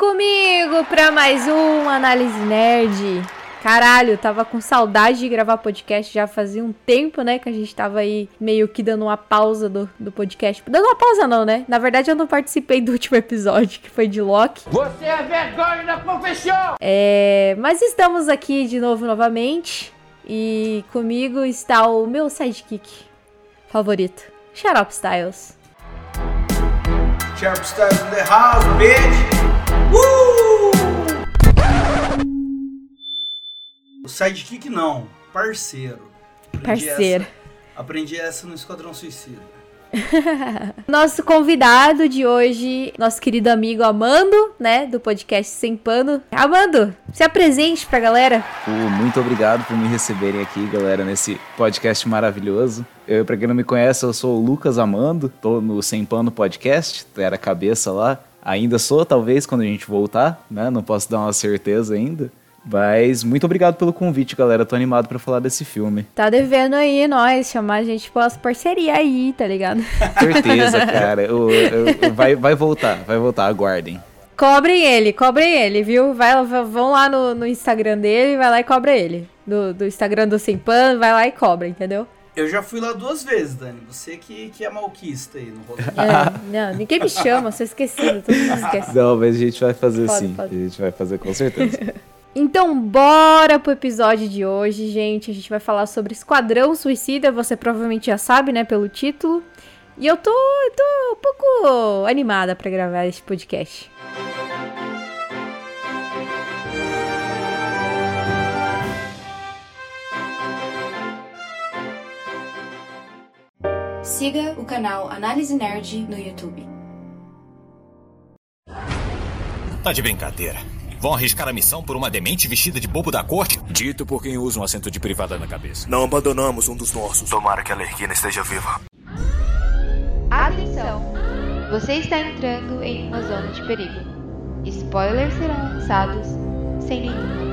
comigo pra mais um Análise Nerd. Caralho, tava com saudade de gravar podcast já fazia um tempo, né? Que a gente tava aí meio que dando uma pausa do, do podcast. Dando uma pausa não, né? Na verdade eu não participei do último episódio, que foi de Loki. Você é vergonha da profissão! É, mas estamos aqui de novo novamente. E comigo está o meu sidekick favorito, Xarope Styles. Sharp Stars in the house, bitch! Uh! O sidekick não, parceiro. Aprendi Parceiro. Essa, aprendi essa no Esquadrão Suicida. Nosso convidado de hoje, nosso querido amigo Amando, né, do podcast Sem Pano. Amando, se apresente pra galera. Pô, muito obrigado por me receberem aqui, galera, nesse podcast maravilhoso. Eu, pra quem não me conhece, eu sou o Lucas Amando, tô no Sem Pano Podcast, era cabeça lá. Ainda sou, talvez, quando a gente voltar, né? Não posso dar uma certeza ainda. Mas muito obrigado pelo convite, galera. Tô animado pra falar desse filme. Tá devendo aí nós, chamar a gente pra parceria aí, tá ligado? Certeza, cara. Eu- eu- eu- vai, vai voltar, vai voltar, aguardem. Cobrem ele, cobrem ele, viu? Vai, vão lá no, no Instagram dele, vai lá e cobra ele. Do, do Instagram do Sem Pano, vai lá e cobra, entendeu? Eu já fui lá duas vezes, Dani. Você que, que é malquista aí no rolê. É, não, ninguém me chama, sou esquecido, todo mundo esquece. Não, mas a gente vai fazer Pode, sim. pode. A gente vai fazer com certeza. Então, bora pro episódio de hoje, gente. A gente vai falar sobre Esquadrão Suicida. Você provavelmente já sabe, né, pelo título. E eu tô, eu tô um pouco animada pra gravar esse podcast. Siga o canal Análise Nerd no YouTube. Tá de brincadeira. Vão arriscar a missão por uma demente vestida de bobo da corte? Dito por quem usa um assento de privada na cabeça. Não abandonamos um dos nossos. Tomara que a Lerquina esteja viva. Atenção! Você está entrando em uma zona de perigo. Spoilers serão lançados sem nenhuma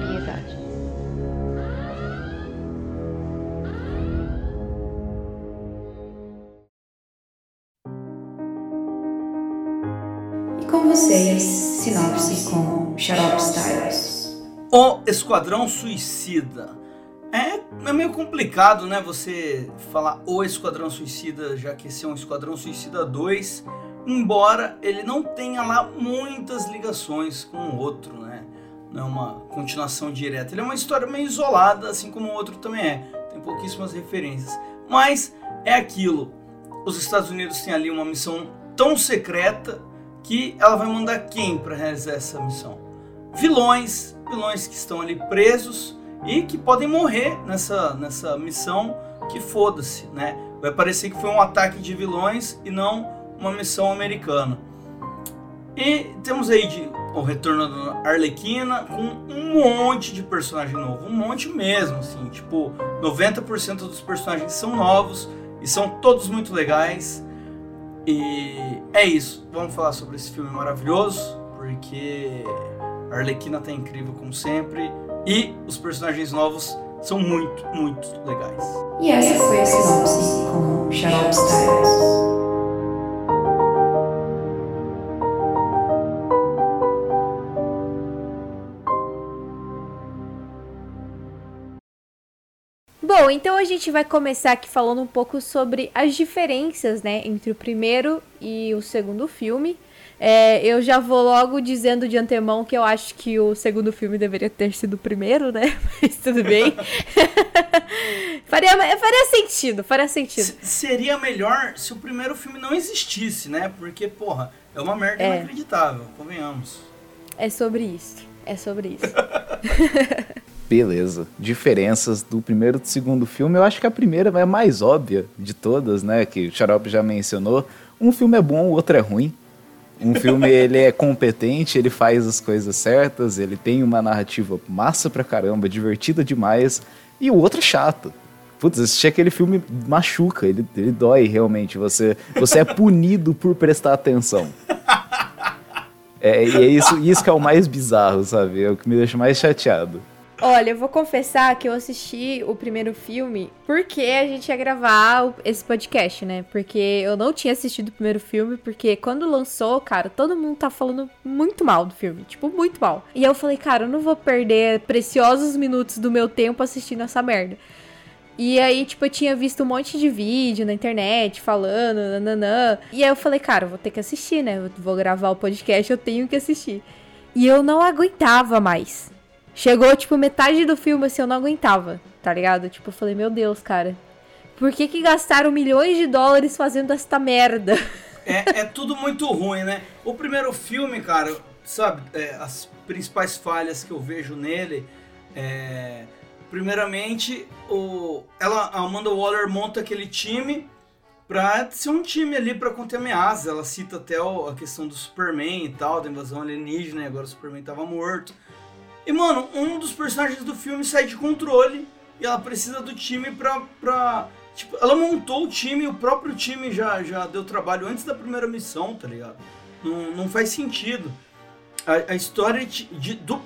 sinopse com Xarope Styles. O Esquadrão Suicida. É, é meio complicado, né? Você falar o Esquadrão Suicida, já que esse é um Esquadrão Suicida 2, embora ele não tenha lá muitas ligações com o outro, né? Não é uma continuação direta. Ele é uma história meio isolada, assim como o outro também é. Tem pouquíssimas referências. Mas é aquilo. Os Estados Unidos têm ali uma missão tão secreta que ela vai mandar quem para realizar essa missão? vilões, vilões que estão ali presos e que podem morrer nessa, nessa missão que foda-se, né? Vai parecer que foi um ataque de vilões e não uma missão americana. E temos aí de, o retorno da Arlequina com um monte de personagem novo, um monte mesmo, assim, tipo, 90% dos personagens são novos e são todos muito legais. E é isso, vamos falar sobre esse filme maravilhoso, porque a Arlequina tá incrível como sempre e os personagens novos são muito, muito legais. E essa foi a sinopse com Xarope Styles. Bom, então a gente vai começar aqui falando um pouco sobre as diferenças, né, entre o primeiro e o segundo filme. É, eu já vou logo dizendo de antemão que eu acho que o segundo filme deveria ter sido o primeiro, né? Mas tudo bem. faria, faria sentido, faria sentido. S- seria melhor se o primeiro filme não existisse, né? Porque, porra, é uma merda É. inacreditável, convenhamos. É sobre isso. É sobre isso. Beleza. Diferenças do primeiro e do segundo filme. Eu acho que a primeira é a mais óbvia de todas, né? Que o Xarope já mencionou. Um filme é bom, o outro é ruim. Um filme, ele é competente, ele faz as coisas certas, ele tem uma narrativa massa pra caramba, divertida demais, e o outro é chato. Putz, assistir aquele filme machuca, ele, ele dói realmente. Você, você é punido por prestar atenção. É, e é isso, isso que é o mais bizarro, sabe? É o que me deixa mais chateado. Olha, eu vou confessar que eu assisti o primeiro filme porque a gente ia gravar esse podcast, né? Porque eu não tinha assistido o primeiro filme, porque quando lançou, cara, todo mundo tá falando muito mal do filme. Tipo, muito mal. E eu falei, cara, eu não vou perder preciosos minutos do meu tempo assistindo essa merda. E aí, tipo, eu tinha visto um monte de vídeo na internet falando, nananã. E aí eu falei, cara, eu vou ter que assistir, né? Eu vou gravar o podcast, eu tenho que assistir. E eu não aguentava mais. Chegou, tipo, metade do filme, assim, eu não aguentava, tá ligado? Tipo, eu falei, meu Deus, cara. Por que que gastaram milhões de dólares fazendo esta merda? É, é tudo muito ruim, né? O primeiro filme, cara, sabe, é, as principais falhas que eu vejo nele é. Primeiramente, o, ela, a Amanda Waller monta aquele time pra ser um time ali pra conter ameaças. Ela cita até o- a questão do Superman e tal, da invasão alienígena, e agora o Superman tava morto. E, mano, um dos personagens do filme sai de controle e ela precisa do time pra. pra tipo, ela montou o time o próprio time já, já deu trabalho antes da primeira missão, tá ligado? Não, não faz sentido. A, a história de, de- do.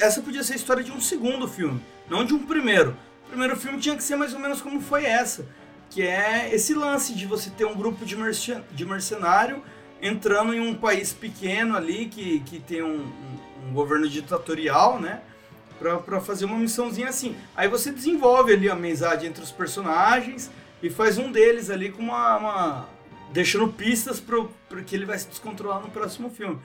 Essa podia ser a história de um segundo filme, não de um primeiro. O primeiro filme tinha que ser mais ou menos como foi essa. Que é esse lance de você ter um grupo de, mercen- de mercenário entrando em um país pequeno ali que, que tem um, um- um governo ditatorial, né? Pra fazer uma missãozinha assim. Aí você desenvolve ali a amizade entre os personagens e faz um deles ali com uma. uma- deixando pistas pro, pro que ele vai se descontrolar no próximo filme.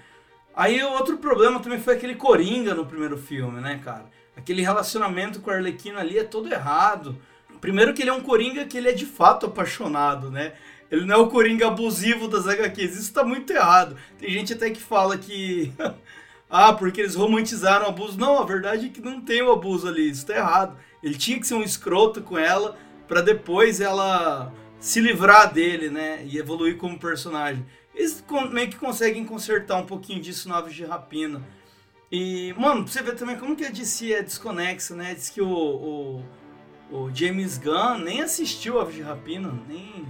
Aí o outro problema também foi aquele Coringa no primeiro filme, né, cara? Aquele relacionamento com a Arlequina ali é todo errado. Primeiro que ele é um Coringa que ele é de fato apaixonado, né? Ele não é o Coringa abusivo das HQs. Isso tá muito errado. Tem gente até que fala que... ah, porque eles romantizaram o abuso. Não, a verdade é que não tem o abuso ali. Isso tá errado. Ele tinha que ser um escroto com ela pra depois ela se livrar dele, né? E evoluir como personagem. Eles meio que conseguem consertar um pouquinho disso no Aves de Rapina. E, mano, você ver também como que a DC é desconexa, né? Diz que o, o, o James Gunn nem assistiu Aves de Rapina, nem...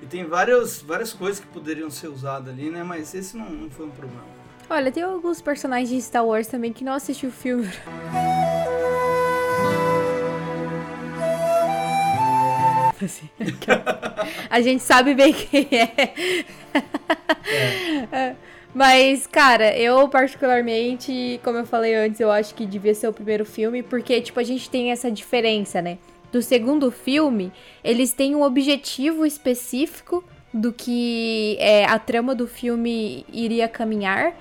E tem várias, várias coisas que poderiam ser usadas ali, né? Mas esse não, não foi um problema. Olha, tem alguns personagens de Star Wars também que não assistiu o filme. Assim, A gente sabe bem quem é. É. Mas, cara, eu particularmente, como eu falei antes, eu acho que devia ser o primeiro filme, porque, tipo, a gente tem essa diferença, né? Do segundo filme, eles têm um objetivo específico do que é, a trama do filme iria caminhar.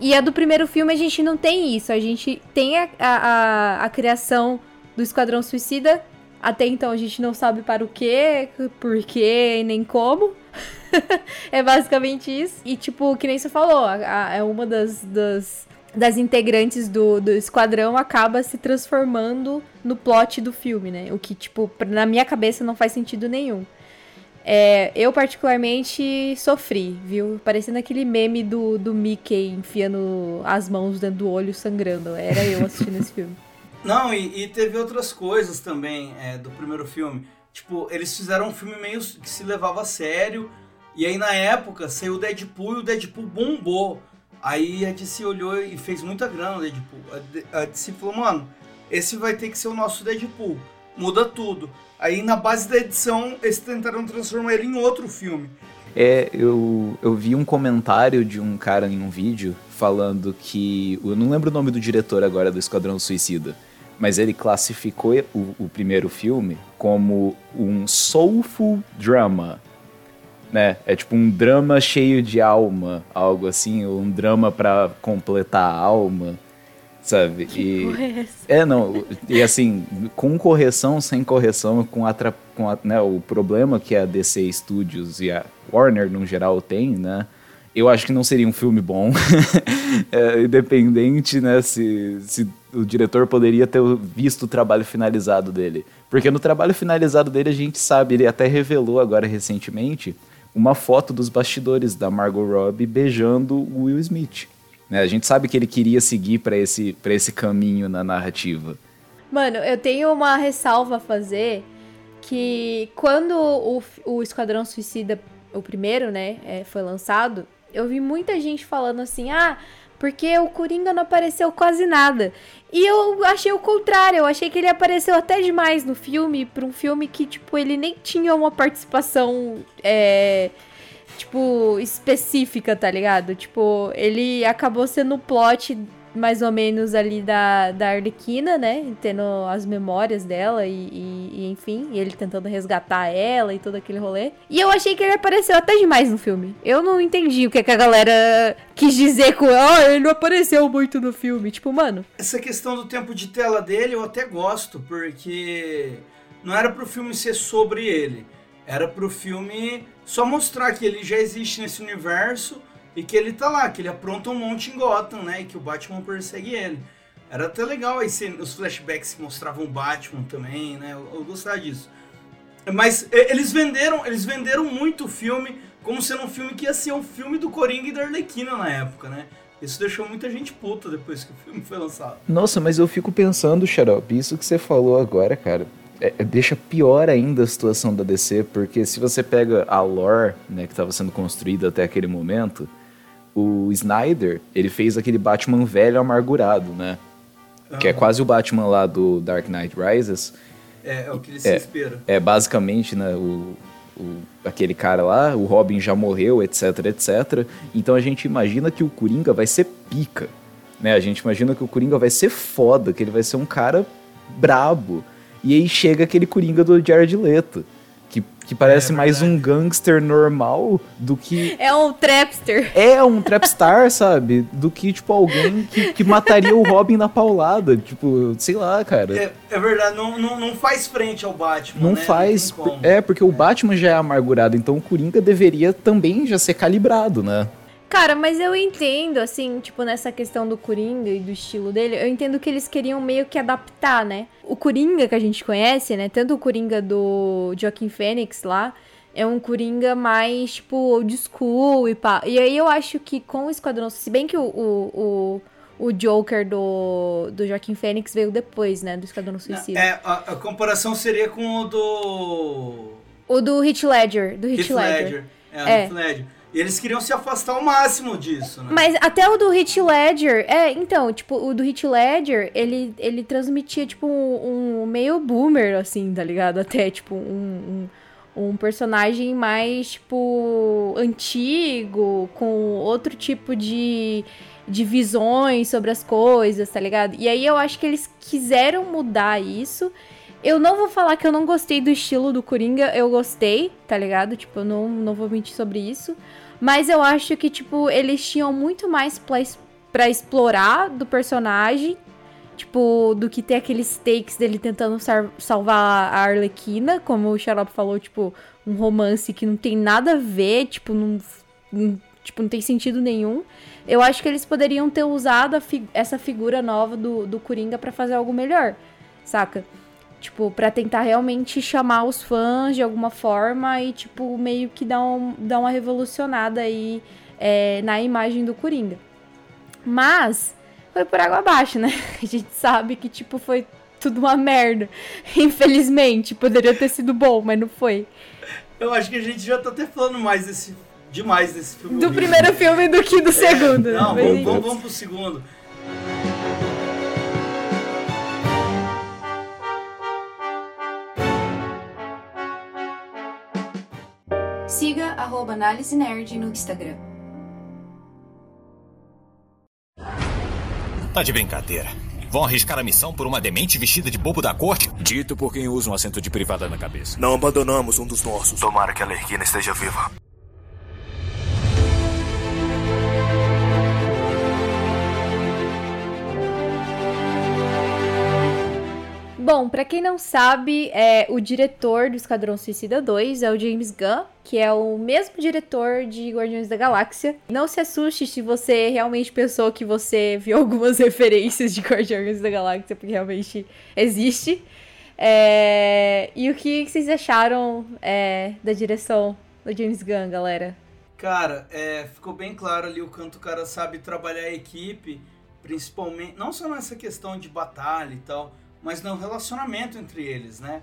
E a do primeiro filme a gente não tem isso. A gente tem a, a, a, criação do Esquadrão Suicida. Até então a gente não sabe para o que, por quê nem como. é basicamente isso. E tipo, que nem você falou, a, é uma das, das, das integrantes do, do esquadrão acaba se transformando no plot do filme, né? O que, tipo, na minha cabeça não faz sentido nenhum. É, eu particularmente sofri, viu? Parecendo aquele meme do, do Mickey enfiando as mãos dentro do olho sangrando. Era eu assistindo esse filme. Não, e, e teve outras coisas também é, do primeiro filme. Tipo, eles fizeram um filme meio que se levava a sério. E aí na época saiu o Deadpool e o Deadpool bombou. Aí a DC olhou e fez muita grana o Deadpool. A DC falou, mano, esse vai ter que ser o nosso Deadpool. Muda tudo. Aí na base da edição eles tentaram transformar ele em outro filme. É, eu, eu vi um comentário de um cara em um vídeo falando que. Eu não lembro o nome do diretor agora do Esquadrão Suicida, mas ele classificou o, o primeiro filme como um soulful drama. Né? É tipo um drama cheio de alma, algo assim, ou um drama pra completar a alma, sabe? E, é essa? é, não. E assim, com correção, sem correção, com, atra, com a- né, o problema que a DC Studios e a Warner, no geral, tem, né? Eu acho que não seria um filme bom. É, independente, né, se, se o diretor poderia ter visto o trabalho finalizado dele. Porque no trabalho finalizado dele a gente sabe, ele até revelou agora recentemente uma foto dos bastidores da Margot Robbie beijando o Will Smith. Né? A gente sabe que ele queria seguir para esse, pra esse caminho na narrativa. Mano, eu tenho uma ressalva a fazer que quando o, o Esquadrão Suicida, o primeiro, né, é, foi lançado, eu vi muita gente falando assim, ah, porque o Coringa não apareceu quase nada. E eu achei o contrário, eu achei que ele apareceu até demais no filme, pra um filme que, tipo, ele nem tinha uma participação, é, tipo, específica, tá ligado? Tipo, ele acabou sendo o plot mais ou menos ali da, da Arlequina, né? Tendo as memórias dela e, e, e, enfim, e ele tentando resgatar ela e todo aquele rolê. E eu achei que ele apareceu até demais no filme. Eu não entendi o que, que a galera quis dizer com, oh, ele não apareceu muito no filme. Tipo, mano. Essa questão do tempo de tela dele eu até gosto, porque não era pro filme ser sobre ele. Era pro filme só mostrar que ele já existe nesse universo e que ele tá lá, que ele apronta um monte em Gotham, né? E que o Batman persegue ele. Era até legal aí os flashbacks que mostravam o Batman também, né? Eu, eu gostava disso. Mas eles venderam, eles venderam muito o filme como sendo um filme que ia ser um filme do Coringa e da Arlequina na época, né? Isso deixou muita gente puta depois que o filme foi lançado. Nossa, mas eu fico pensando, Xarope, isso que você falou agora, cara, é, é deixa pior ainda a situação da DC, porque se você pega a lore, né, que estava sendo construída até aquele momento, o Snyder, ele fez aquele Batman velho amargurado, né? Que é quase o Batman lá do Dark Knight Rises. É, é o que ele se é, inspira. É, basicamente, né, o, o, aquele cara lá, o Robin já morreu, etc, etc. Então a gente imagina que o Coringa vai ser pica, né? A gente imagina que o Coringa vai ser foda, que ele vai ser um cara brabo. E aí chega aquele Coringa do Jared Leto que, que parece é mais um gangster normal do que. É um trapster. É um trapstar, sabe? Do que, tipo, alguém que, que mataria o Robin na paulada. Tipo, sei lá, cara. É, é verdade, não, não, não faz frente ao Batman. Não né? faz. Não é, porque o Batman já é amargurado, então o Coringa deveria também já ser calibrado, né? Cara, mas eu entendo, assim, tipo, nessa questão do Coringa e do estilo dele, eu entendo que eles queriam meio que adaptar, né? O Coringa que a gente conhece, né? Tanto o Coringa do Joaquim Fênix lá, é um Coringa mais, tipo, old school e pá. E aí eu acho que com o Esquadrão, se bem que o, o, o, o Joker do, do Joaquim Fênix veio depois, né? Do Esquadrão Suicida. É, a, a, comparação seria com o do... O do Heath Ledger, do Heath, Heath Ledger. Ledger. É, é. Heath Ledger. Eles queriam se afastar ao máximo disso, né? Mas até o do Hit Ledger, é, então, tipo, o do Hit Ledger, ele, ele transmitia, tipo, um, um meio boomer, assim, tá ligado? Até, tipo, um, um, um, personagem mais, tipo, antigo, com outro tipo de, de visões sobre as coisas, tá ligado? E aí eu acho que eles quiseram mudar isso eu não vou falar que eu não gostei do estilo do Coringa, eu gostei, tá ligado? Tipo, eu não, não vou mentir sobre isso. Mas eu acho que, tipo, eles tinham muito mais pra explorar do personagem. Tipo, do que ter aqueles takes dele tentando salvar a Arlequina, como o Xarope falou, tipo, um romance que não tem nada a ver, tipo, não, não tipo, não tem sentido nenhum. Eu acho que eles poderiam ter usado fi essa figura nova do, do Coringa para fazer algo melhor, saca? Tipo, para tentar realmente chamar os fãs de alguma forma e, tipo, meio que dar, um, dar uma revolucionada aí é, na imagem do Coringa. Mas foi por água abaixo, né? A gente sabe que, tipo, foi tudo uma merda. Infelizmente, poderia ter sido bom, mas não foi. Eu acho que a gente já tá até falando mais desse, demais desse filme. Do primeiro filme do que do segundo. É, não, vamos, vamos, vamos pro segundo. Arroba Análise Nerd no Instagram. Tá de brincadeira. Vão arriscar a missão por uma demente vestida de bobo da corte? Dito por quem usa um assento de privada na cabeça. Não abandonamos um dos nossos. Tomara que a Lerquina esteja viva. Bom, para quem não sabe, é, o diretor do Esquadrão Suicida 2 é o James Gunn, que é o mesmo diretor de Guardiões da Galáxia. Não se assuste se você realmente pensou que você viu algumas referências de Guardiões da Galáxia, porque realmente existe. É, e o que vocês acharam é, da direção do James Gunn, galera? Cara, é, ficou bem claro ali o quanto o cara sabe trabalhar a equipe, principalmente, não só nessa questão de batalha e tal, mas no relacionamento entre eles, né?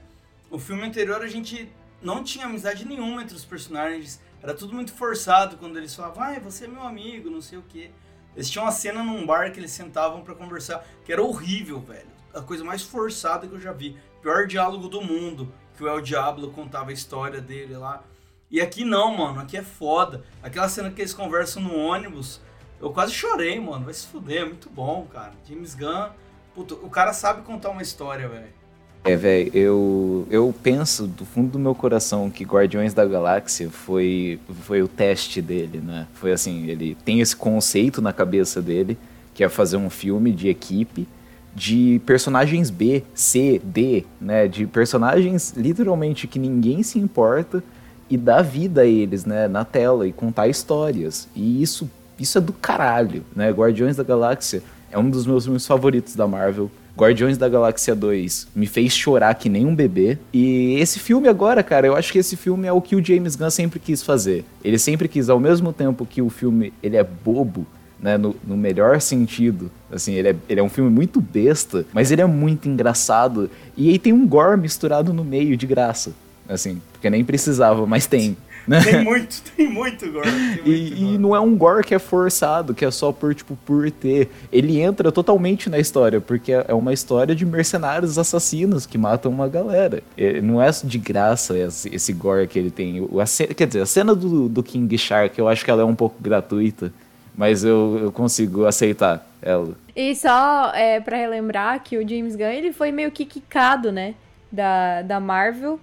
O filme anterior a gente não tinha amizade nenhuma entre os personagens, era tudo muito forçado quando eles falavam, ah, você é meu amigo, não sei o quê. Eles tinham uma cena num bar que eles sentavam para conversar, que era horrível, velho. A coisa mais forçada que eu já vi. Pior diálogo do mundo, que o El Diablo contava a história dele lá. E aqui não, mano, aqui é foda. Aquela cena que eles conversam no ônibus, eu quase chorei, mano. Vai se fuder, é muito bom, cara. James Gunn, o cara sabe contar uma história, velho. É, velho, eu, eu penso do fundo do meu coração que Guardiões da Galáxia foi, foi o teste dele, né? Foi assim, ele tem esse conceito na cabeça dele, que é fazer um filme de equipe de personagens B, C, D, né? De personagens literalmente que ninguém se importa e dar vida a eles, né? Na tela e contar histórias. E isso, isso é do caralho, né? Guardiões da Galáxia é um dos meus filmes favoritos da Marvel. Guardiões da Galáxia 2 me fez chorar que nem um bebê. E esse filme agora, cara, eu acho que esse filme é o que o James Gunn sempre quis fazer. Ele sempre quis, ao mesmo tempo que o filme ele é bobo, né, no, no melhor sentido. Assim, ele é, ele é um filme muito besta, mas ele é muito engraçado. E aí tem um gore misturado no meio de graça. Assim, porque nem precisava, mas tem. Né? Tem muito, tem muito gore. Tem muito e, gore. e, não é um gore que é forçado, que é só por, tipo, por ter. Ele entra totalmente na história, porque é uma história de mercenários assassinos que matam uma galera. Não é de graça esse, esse gore que ele tem. O, a, quer dizer, a cena do, do King Shark, eu acho que ela é um pouco gratuita, mas eu, eu consigo aceitar ela. E só é, para relembrar que o James Gunn, ele foi meio que quicado, né, da, da Marvel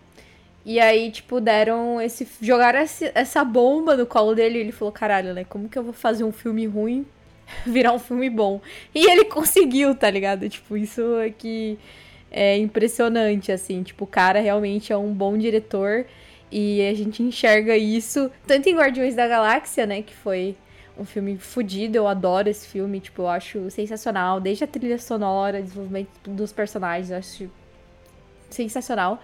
e aí, tipo, deram esse. Jogaram essa bomba no colo dele e ele falou: caralho, né? Como que eu vou fazer um filme ruim virar um filme bom? E ele conseguiu, tá ligado? Tipo, isso aqui é impressionante, assim. Tipo, o cara realmente é um bom diretor e a gente enxerga isso tanto em Guardiões da Galáxia, né? Que foi um filme fodido, eu adoro esse filme, tipo, eu acho sensacional, desde a trilha sonora, desenvolvimento dos personagens, eu acho sensacional.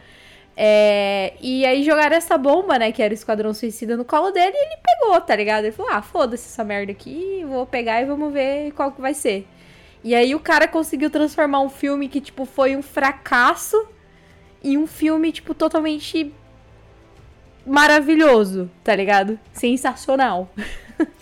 É, e aí jogaram essa bomba, né? Que era o Esquadrão Suicida no colo dele e ele pegou, tá ligado? Ele falou: ah, foda-se essa merda aqui, vou pegar e vamos ver qual que vai ser. E aí o cara conseguiu transformar um filme que, tipo, foi um fracasso em um filme, tipo, totalmente maravilhoso, tá ligado? Sensacional.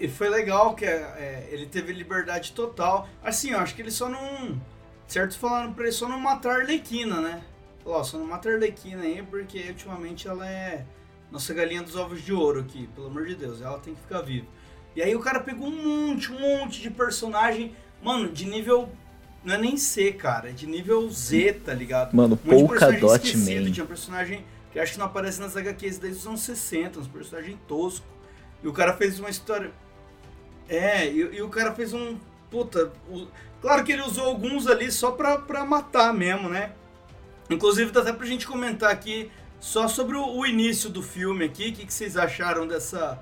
E foi legal que é, é, ele teve liberdade total. Assim, eu acho que ele só não. Certos falaram pra ele só não matar a Arlequina, né? Ó, só não mata a Arlequina aí, porque ultimamente ela é nossa galinha dos ovos de ouro aqui, pelo amor de Deus, ela tem que ficar viva. E aí o cara pegou um monte, um monte de personagem, mano, de nível. Não é nem C, cara, é de nível Z, tá ligado? Mano, um Polka Dot Man. Tinha um personagem que acho que não aparece nas HQs desde os anos 60, um personagem tosco. E o cara fez uma história. É, e, e o cara fez um. Puta. O... Claro que ele usou alguns ali só pra, pra matar mesmo, né? Inclusive, dá até pra gente comentar aqui só sobre o, início do filme aqui. O que, que vocês acharam dessa,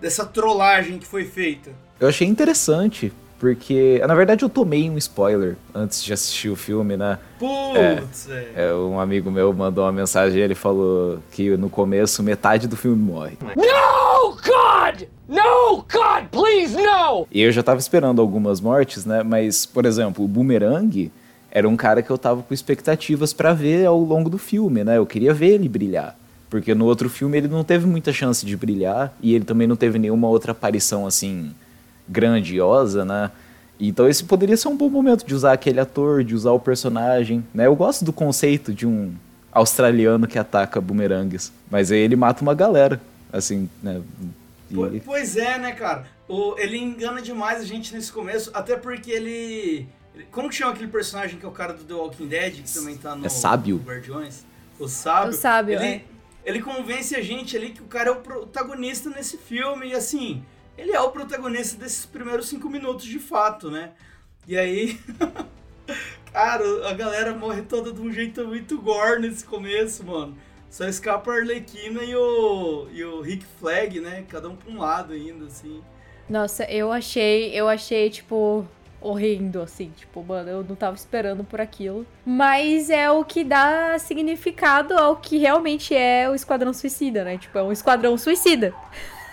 dessa trollagem que foi feita? Eu achei interessante, porque, na verdade, eu tomei um spoiler antes de assistir o filme, né? Putz! É, é. um amigo meu mandou uma mensagem e ele falou que no começo metade do filme morre. No, God! No, God, please, no! E eu já tava esperando algumas mortes, né? Mas, por exemplo, o Boomerang era um cara que eu tava com expectativas para ver ao longo do filme, né? Eu queria ver ele brilhar. Porque no outro filme ele não teve muita chance de brilhar e ele também não teve nenhuma outra aparição assim grandiosa, né? Então esse poderia ser um bom momento de usar aquele ator, de usar o personagem, né? Eu gosto do conceito de um australiano que ataca bumerangues, mas aí ele mata uma galera, assim, né? E... Pois é, né, cara? O, ele engana demais a gente nesse começo, até porque ele como que chama aquele personagem que é o cara do The Walking Dead, que também tá no, é sábio. no Guardiões? O Sábio. O Sábio, ele, é. ele convence a gente ali que o cara é o protagonista nesse filme, e assim, ele é o protagonista desses primeiros cinco minutos de fato, né? E aí. cara, a galera morre toda de um jeito muito gore nesse começo, mano. Só escapa a Arlequina e o, e o Rick Flag, né? Cada um pra um lado ainda, assim. Nossa, eu achei, eu achei, tipo, horrendo, assim. Tipo, mano, eu não tava esperando por aquilo. Mas é o que dá significado ao que realmente é o Esquadrão Suicida, né? Tipo, é um Esquadrão Suicida.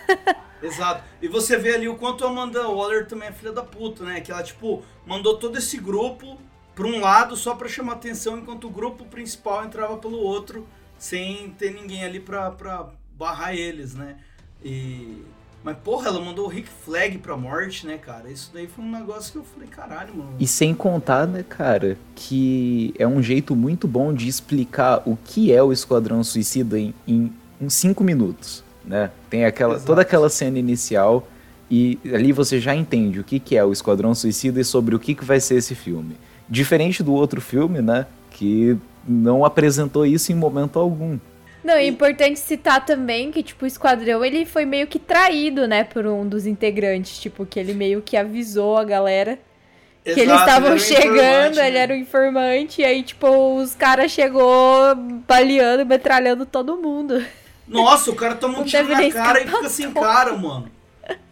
Exato. E você vê ali o quanto a Amanda Waller também é filha da puta, né? Que ela, tipo, mandou todo esse grupo pra um lado só pra chamar atenção, enquanto o grupo principal entrava pelo outro, sem ter ninguém ali pra, pra barrar eles, né? E mas, porra, ela mandou o Rick Flag pra morte, né, cara? Isso daí foi um negócio que eu falei, caralho, mano. E sem contar, né, cara, que é um jeito muito bom de explicar o que é o Esquadrão Suicida em, em uns 5 minutos, né? Tem aquela, Exato. toda aquela cena inicial e ali você já entende o que, que é o Esquadrão Suicida e sobre o que, que vai ser esse filme. Diferente do outro filme, né, que não apresentou isso em momento algum. Não, é importante citar também que, tipo, o Esquadrão, ele foi meio que traído, né, por um dos integrantes. Tipo, que ele meio que avisou a galera que eles Exato, estavam ele um chegando, informante, ele né? era o informante, e aí, tipo, os caras chegou baleando, metralhando todo mundo. Nossa, o cara toma um tiro na cara e fica sem cara, mano.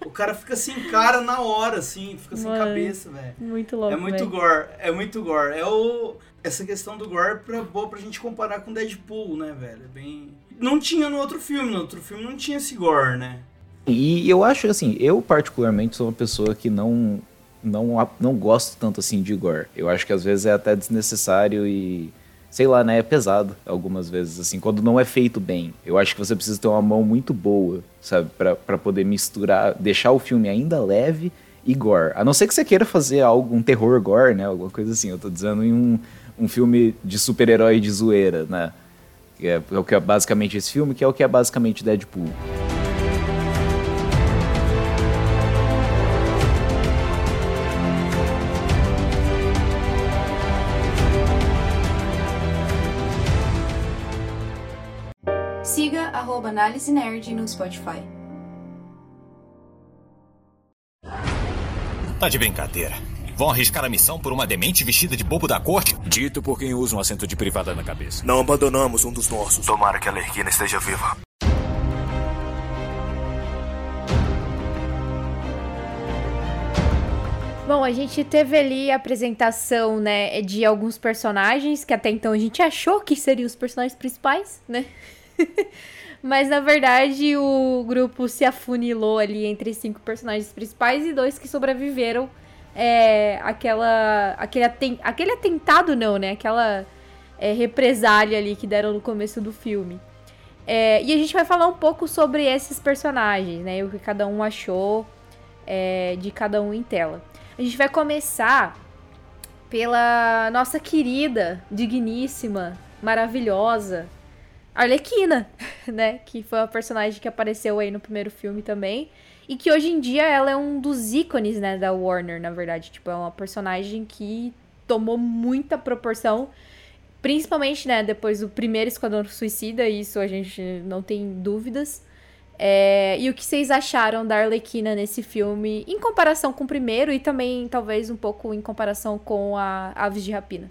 O cara fica sem cara na hora, assim, fica sem Mano, cabeça, velho. Muito louco, É muito velho. gore, é muito gore. É o... Essa questão do gore é boa pra gente comparar com Deadpool, né, velho? É bem... Não tinha no outro filme, no outro filme não tinha esse gore, né? E eu acho assim, eu particularmente sou uma pessoa que não não não gosto tanto assim de gore. Eu acho que às vezes é até desnecessário e sei lá, né, é pesado algumas vezes assim, quando não é feito bem. Eu acho que você precisa ter uma mão muito boa, sabe, Pra pra poder misturar, deixar o filme ainda leve e gore. A não ser que você queira fazer algo, um terror gore, né, alguma coisa assim. Eu tô dizendo em um um filme de super-herói de zoeira, né? Que é, é o que é basicamente esse filme, que é o que é basicamente Deadpool. Siga arroba Análise Nerd no Spotify. Tá de brincadeira. Vão arriscar a missão por uma demente vestida de bobo da corte? Dito por quem usa um assento de privada na cabeça. Não abandonamos um dos nossos. Tomara que a Lerquina esteja viva. Bom, a gente teve ali a apresentação, né, de alguns personagens que até então a gente achou que seriam os personagens principais, né? Mas na verdade o grupo se afunilou ali entre cinco personagens principais e dois que sobreviveram é, aquela, aquele, aquele atentado, não, né? Aquela é, represália ali que deram no começo do filme. É, e a gente vai falar um pouco sobre esses personagens, né? O que cada um achou é, de cada um em tela. A gente vai começar pela nossa querida, digníssima, maravilhosa Arlequina, né? Que foi uma personagem que apareceu aí no primeiro filme também. E que hoje em dia ela é um dos ícones, né, da Warner, na verdade. Tipo, é uma personagem que tomou muita proporção. Principalmente, né, depois do primeiro Esquadrão Suicida, isso a gente não tem dúvidas. É, e o que vocês acharam da Arlequina nesse filme, em comparação com o primeiro e também, talvez, um pouco em comparação com a Aves de Rapina?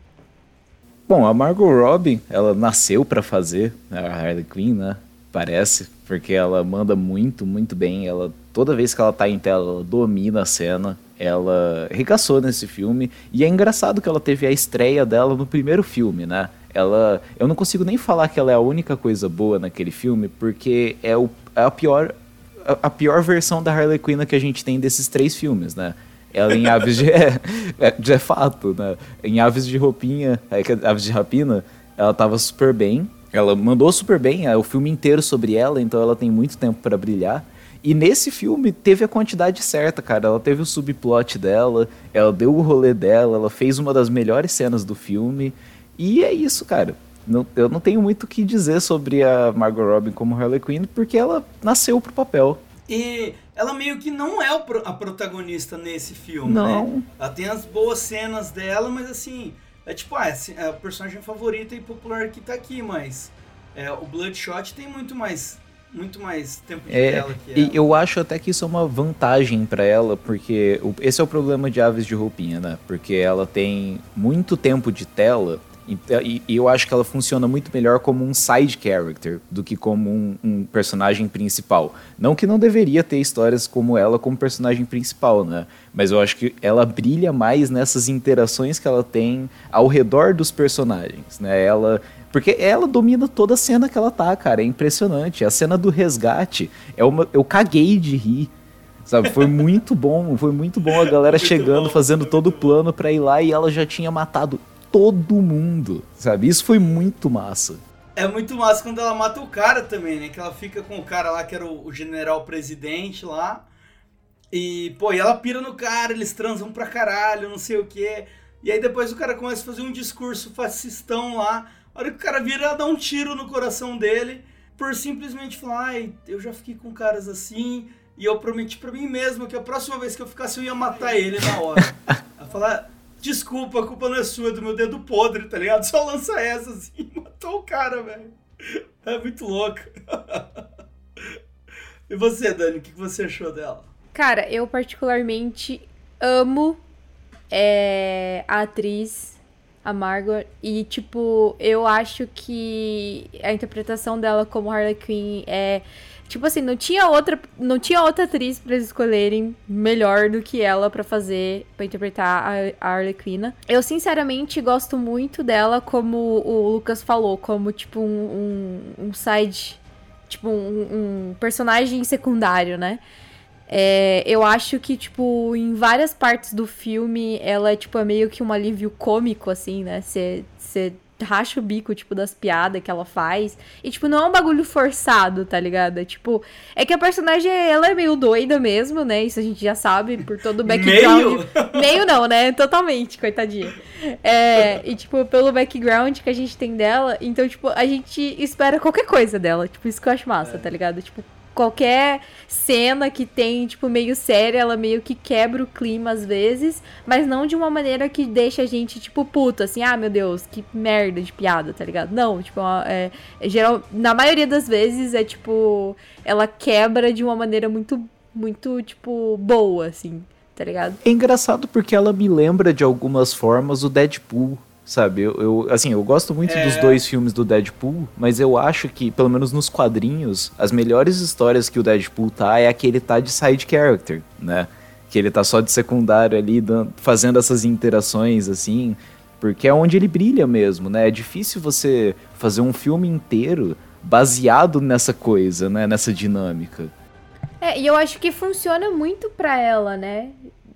Bom, a Margot Robbie, ela nasceu pra fazer a Harley Quinn, né? Parece, porque ela manda muito, muito bem. Ela toda vez que ela tá em tela, ela domina a cena. Ela arregaçou nesse filme e é engraçado que ela teve a estreia dela no primeiro filme, né? Ela, eu não consigo nem falar que ela é a única coisa boa naquele filme, porque é, o, é a pior a, a pior versão da Harley Quinn que a gente tem desses três filmes, né? Ela em Aves de. É, é, fato, né? Em Aves de Roupinha, é, Aves de Rapina, ela tava super bem. Ela mandou super bem, é o filme inteiro sobre ela, então ela tem muito tempo pra brilhar. E nesse filme teve a quantidade certa, cara. Ela teve o subplot dela, ela deu o rolê dela, ela fez uma das melhores cenas do filme. E é isso, cara. Não- eu não tenho muito o que dizer sobre a Margot Robbie como Harley Quinn, porque ela nasceu pro papel. E ela meio que não é a protagonista nesse filme, Não. né? Ela tem as boas cenas dela, mas assim, é tipo, ah, é é a personagem favorita e popular que tá aqui, mas é, o Bloodshot tem muito mais, muito mais tempo de É, tela que e ela. eu acho até que isso é uma vantagem pra ela, porque o- esse é o problema de Aves de Roupinha, né? Porque ela tem muito tempo de tela E, e eu acho que ela funciona muito melhor como um side character do que como um, um, personagem principal. Não que não deveria ter histórias como ela como personagem principal, né? Mas eu acho que ela brilha mais nessas interações que ela tem ao redor dos personagens, né? Ela porque ela domina toda a cena que ela tá, cara. É impressionante. A cena do resgate é uma. Eu caguei de rir. Sabe, foi muito bom, foi muito bom a galera chegando, bom, fazendo todo o plano para ir lá e ela já tinha matado todo mundo, sabe? Isso foi muito massa. É muito massa quando ela mata o cara também, né? Que ela fica com o cara lá, que era o, o general presidente lá. E, pô, e ela pira no cara, eles transam pra caralho, não sei o quê. E aí depois o cara começa a fazer um discurso fascistão lá. A hora que o cara vira, ela dá um tiro no coração dele por simplesmente falar, ai, eu já fiquei com caras assim, e eu prometi para mim mesmo que a próxima vez que eu ficasse eu ia matar ele na hora. Ela fala, desculpa, a culpa não é sua, é do meu dedo podre, tá ligado? Só lança essa assim matou o cara, velho. É muito louca. E você, Dani, o que você achou dela? Cara, eu particularmente amo é, a atriz, a Margot, e, tipo, eu acho que a interpretação dela como Harley Quinn é Tipo assim, não tinha outra, não tinha outra atriz para eles escolherem melhor do que ela para fazer, para interpretar a, Arlequina. Eu sinceramente gosto muito dela, como o Lucas falou, como tipo um, um, um side, tipo um, um personagem secundário, né? É, eu acho que, tipo, em várias partes do filme, ela é, tipo, é meio que um alívio cômico, assim, né? Você racha o bico, tipo, das piadas que ela faz. E, tipo, não é um bagulho forçado, tá ligado? É, tipo, é que a personagem, ela é meio doida mesmo, né? Isso a gente já sabe por todo o background. Meio, meio não, né? Totalmente, coitadinha. É, e, tipo, pelo background que a gente tem dela, então, tipo, a gente espera qualquer coisa dela. Tipo, isso que eu acho massa, é. tá ligado? Tipo, qualquer cena que tem, tipo, meio séria, ela meio que quebra o clima às vezes, mas não de uma maneira que deixa a gente, tipo, puto, assim, ah, meu Deus, que merda de piada, tá ligado? Não, tipo, é, é geral, na maioria das vezes é, tipo, ela quebra de uma maneira muito, muito, tipo, boa, assim, tá ligado? É engraçado porque ela me lembra, de algumas formas, o Deadpool, Sabe, eu, eu, assim, eu gosto muito é... dos dois filmes do Deadpool, mas eu acho que, pelo menos nos quadrinhos, as melhores histórias que o Deadpool tá é aquele tá de side character, né? Que ele tá só de secundário ali, dando, fazendo essas interações, assim, porque é onde ele brilha mesmo, né? É difícil você fazer um filme inteiro baseado nessa coisa, né? Nessa dinâmica. É, e eu acho que funciona muito pra ela, né?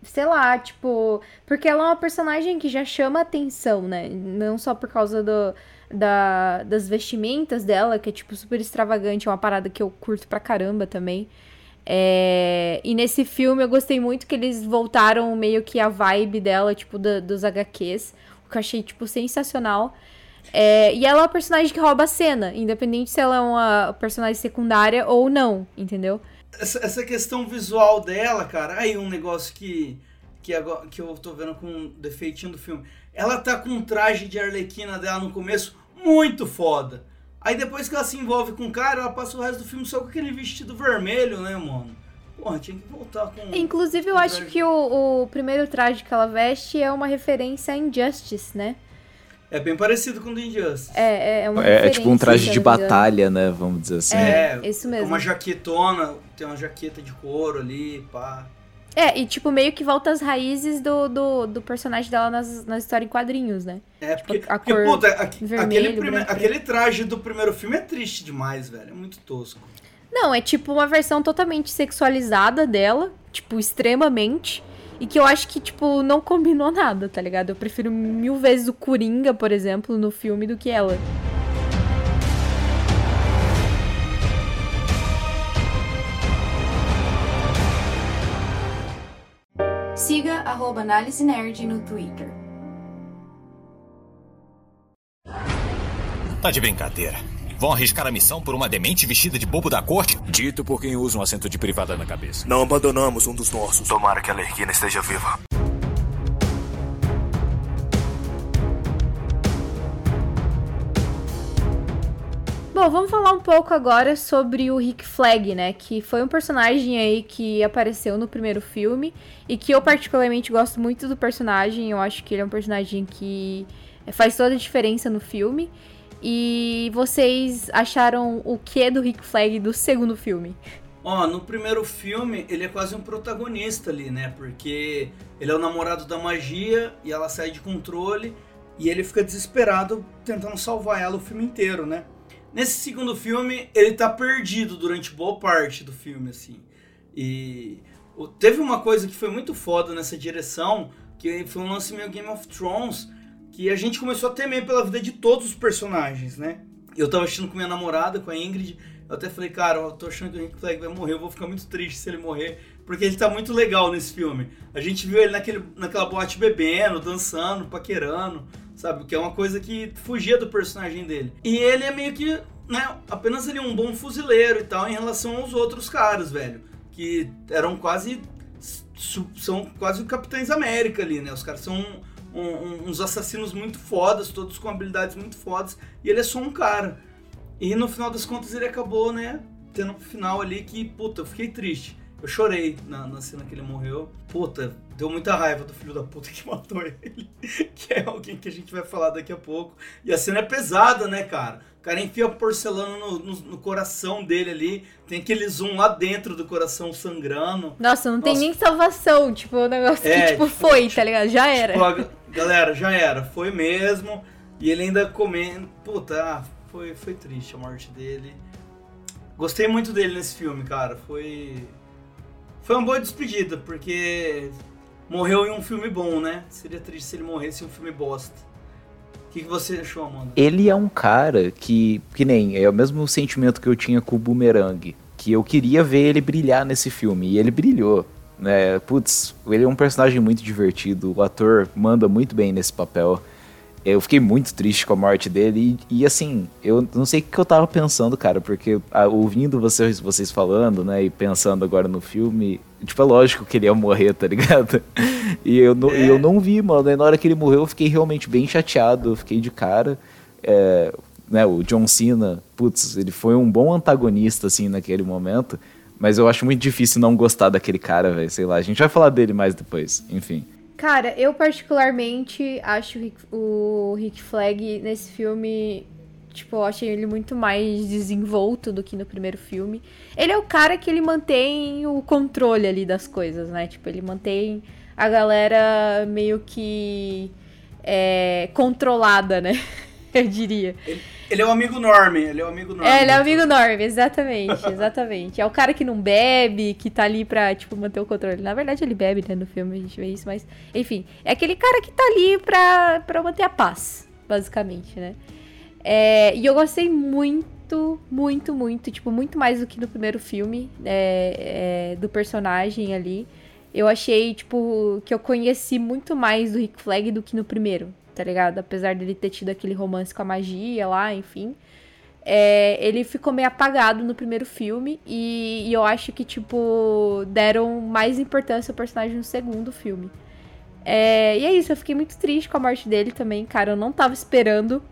Sei lá, tipo. Porque ela é uma personagem que já chama atenção, né? Não só por causa do, da, das vestimentas dela, que é, tipo, super extravagante, é uma parada que eu curto pra caramba também. É... E nesse filme eu gostei muito que eles voltaram meio que a vibe dela, tipo, dos HQs. O que eu achei, tipo, sensacional. É... E ela é uma personagem que rouba a cena, independente se ela é uma personagem secundária ou não, entendeu? Essa, essa questão visual dela, cara, aí um negócio que, que, agora, que eu tô vendo com um defeitinho do filme. Ela tá com um traje de arlequina dela no começo muito foda. Aí depois que ela se envolve com o cara, ela passa o resto do filme só com aquele vestido vermelho, né, mano? Porra, tinha que voltar com. Inclusive, eu acho que o, o primeiro traje que ela veste é uma referência a Injustice, né? É bem parecido com o do Injustice. É, é, é uma É, é tipo um traje de batalha, né? Vamos dizer assim. É, é isso mesmo. Uma jaquetona, tem uma jaqueta de couro ali, pá. É, e tipo, meio que volta às raízes do, do, do personagem dela nas, nas histórias em quadrinhos, né? É, tipo, porque, a porque, cor puta, vermelho, aquele, prime, aquele traje do primeiro filme é triste demais, velho. É muito tosco. Não, é tipo uma versão totalmente sexualizada dela, tipo, extremamente. E que eu acho que, tipo, não combinou nada, tá ligado? Eu prefiro mil vezes o Coringa, por exemplo, no filme do que ela. Siga arroba Análise Nerd no Twitter. Tá de brincadeira. Vão arriscar a missão por uma demente vestida de bobo da corte? Dito por quem usa um assento de privada na cabeça. Não abandonamos um dos nossos. Tomara que a Lerquina esteja viva. Bom, vamos falar um pouco agora sobre o Rick Flag, né? Que foi um personagem aí que apareceu no primeiro filme e que eu particularmente gosto muito do personagem. Eu acho que ele é um personagem que faz toda a diferença no filme. E vocês acharam o que do Rick Flag do segundo filme? Ó, no primeiro filme ele é quase um protagonista ali, né? Porque ele é o namorado da magia e ela sai de controle e ele fica desesperado tentando salvar ela o filme inteiro, né? Nesse segundo filme ele tá perdido durante boa parte do filme, assim. E teve uma coisa que foi muito foda nessa direção, que foi um lance meio Game of Thrones, que a gente começou a temer pela vida de todos os personagens, né? Eu tava assistindo com minha namorada, com a Ingrid, eu até falei, cara, eu tô achando que o Rick Flag vai morrer, eu vou ficar muito triste se ele morrer, porque ele tá muito legal nesse filme. A gente viu ele naquele, naquela boate bebendo, dançando, paquerando, sabe? Que é uma coisa que fugia do personagem dele. E ele é meio que, né, apenas ele um bom fuzileiro e tal em relação aos outros caras, velho. Que eram quase. São quase Capitães América ali, né? Os caras são um, uns assassinos muito fodas, todos com habilidades muito fodas, e ele é só um cara. E no final das contas ele acabou, né, tendo um final ali que, puta, eu fiquei triste. Eu chorei na, na cena que ele morreu. Puta, deu muita raiva do filho da puta que matou ele. que é alguém que a gente vai falar daqui a pouco. E a cena é pesada, né, cara? O cara enfia porcelana no, no, no, coração dele ali. Tem aquele zoom lá dentro do coração sangrando. Nossa, não Nossa. tem nem salvação. Tipo, o negócio é, que, tipo, tipo, foi, tá ligado? Já era. Tipo, galera, já era. Foi mesmo. E ele ainda comendo. Puta, ah, foi, foi triste a morte dele. Gostei muito dele nesse filme, cara. Foi. Foi uma boa despedida, porque morreu em um filme bom, né? Seria triste se ele morresse em um filme bosta. Que, que você achou, Amanda? Ele é um cara que, que nem, é o mesmo sentimento que eu tinha com o Boomerang. Que eu queria ver ele brilhar nesse filme, e ele brilhou. Né? Putz, ele é um personagem muito divertido, o ator manda muito bem nesse papel eu fiquei muito triste com a morte dele. E, e assim, eu não sei o que eu tava pensando, cara, porque a, ouvindo vocês, vocês falando, né, e pensando agora no filme, tipo, é lógico que ele ia morrer, tá ligado? E eu, não, é. eu não vi, mano. E na hora que ele morreu, eu fiquei realmente bem chateado, eu fiquei de cara. É, né, o John Cena, putz, ele foi um bom antagonista, assim, naquele momento. Mas eu acho muito difícil não gostar daquele cara, velho. Sei lá, a gente vai falar dele mais depois, enfim. Cara, eu particularmente acho o Rick Flag nesse filme. Tipo, eu achei ele muito mais desenvolto do que no primeiro filme. Ele é o cara que ele mantém o controle ali das coisas, né? Tipo, ele mantém a galera meio que é, controlada, né? eu diria. Ele, ele, é o amigo Norme, ele é o amigo Norme. É, ele é o amigo Norme, exatamente, exatamente. É o cara que não bebe, que tá ali pra, tipo, manter o controle. Na verdade, ele bebe, né, no filme, a gente vê isso, mas, enfim. É aquele cara que tá ali pra, pra manter a paz, basicamente, né? É, e eu gostei muito, muito, muito, tipo, muito mais do que no primeiro filme, é, é, do personagem ali. Eu achei, tipo, que eu conheci muito mais do Rick Flag do que no primeiro, tá ligado? Apesar dele ter tido aquele romance com a magia lá, enfim. É, ele ficou meio apagado no primeiro filme e, e, eu acho que, tipo, deram mais importância ao personagem no segundo filme. É, e é isso, eu fiquei muito triste com a morte dele também, cara. Eu não tava esperando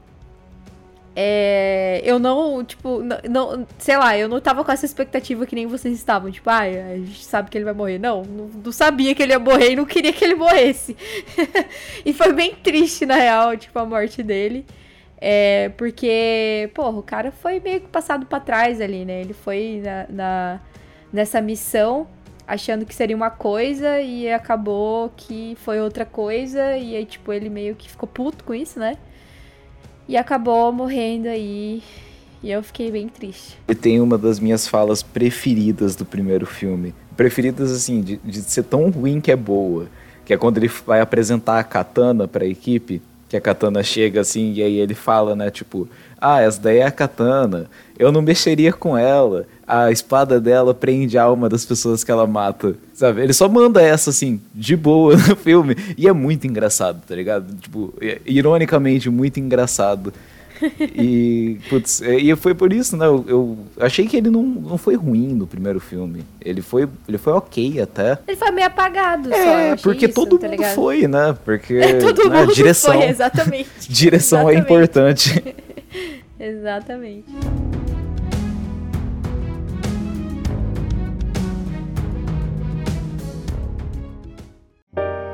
é, eu não, tipo, não, não, sei lá, eu não tava com essa expectativa que nem vocês estavam, tipo, ah, a gente sabe que ele vai morrer. Não, não, não sabia que ele ia morrer e não queria que ele morresse. e foi bem triste, na real, tipo, a morte dele. É, porque, porra, o cara foi meio que passado para trás ali, né? Ele foi na, na, nessa missão achando que seria uma coisa e acabou que foi outra coisa. E aí, tipo, ele meio que ficou puto com isso, né? E acabou morrendo aí. E eu fiquei bem triste. E tem uma das minhas falas preferidas do primeiro filme. Preferidas, assim, de, de ser tão ruim que é boa. Que é quando ele vai apresentar a katana pra equipe. Que a katana chega assim e aí ele fala, né? Tipo, ah, essa daí é a katana. Eu não mexeria com ela. A espada dela prende a alma das pessoas que ela mata. Sabe? Ele só manda essa, assim, de boa no filme. E é muito engraçado, tá ligado? Tipo, é, ironicamente, muito engraçado. e, putz, é, e foi por isso, né? Eu, eu, achei que ele não, não foi ruim no primeiro filme. Ele foi, ele foi ok até. Ele foi meio apagado. É, porque isso, todo tá mundo foi, né? Porque é, todo né, mundo direção, foi, exatamente. direção exatamente. é importante. Exatamente.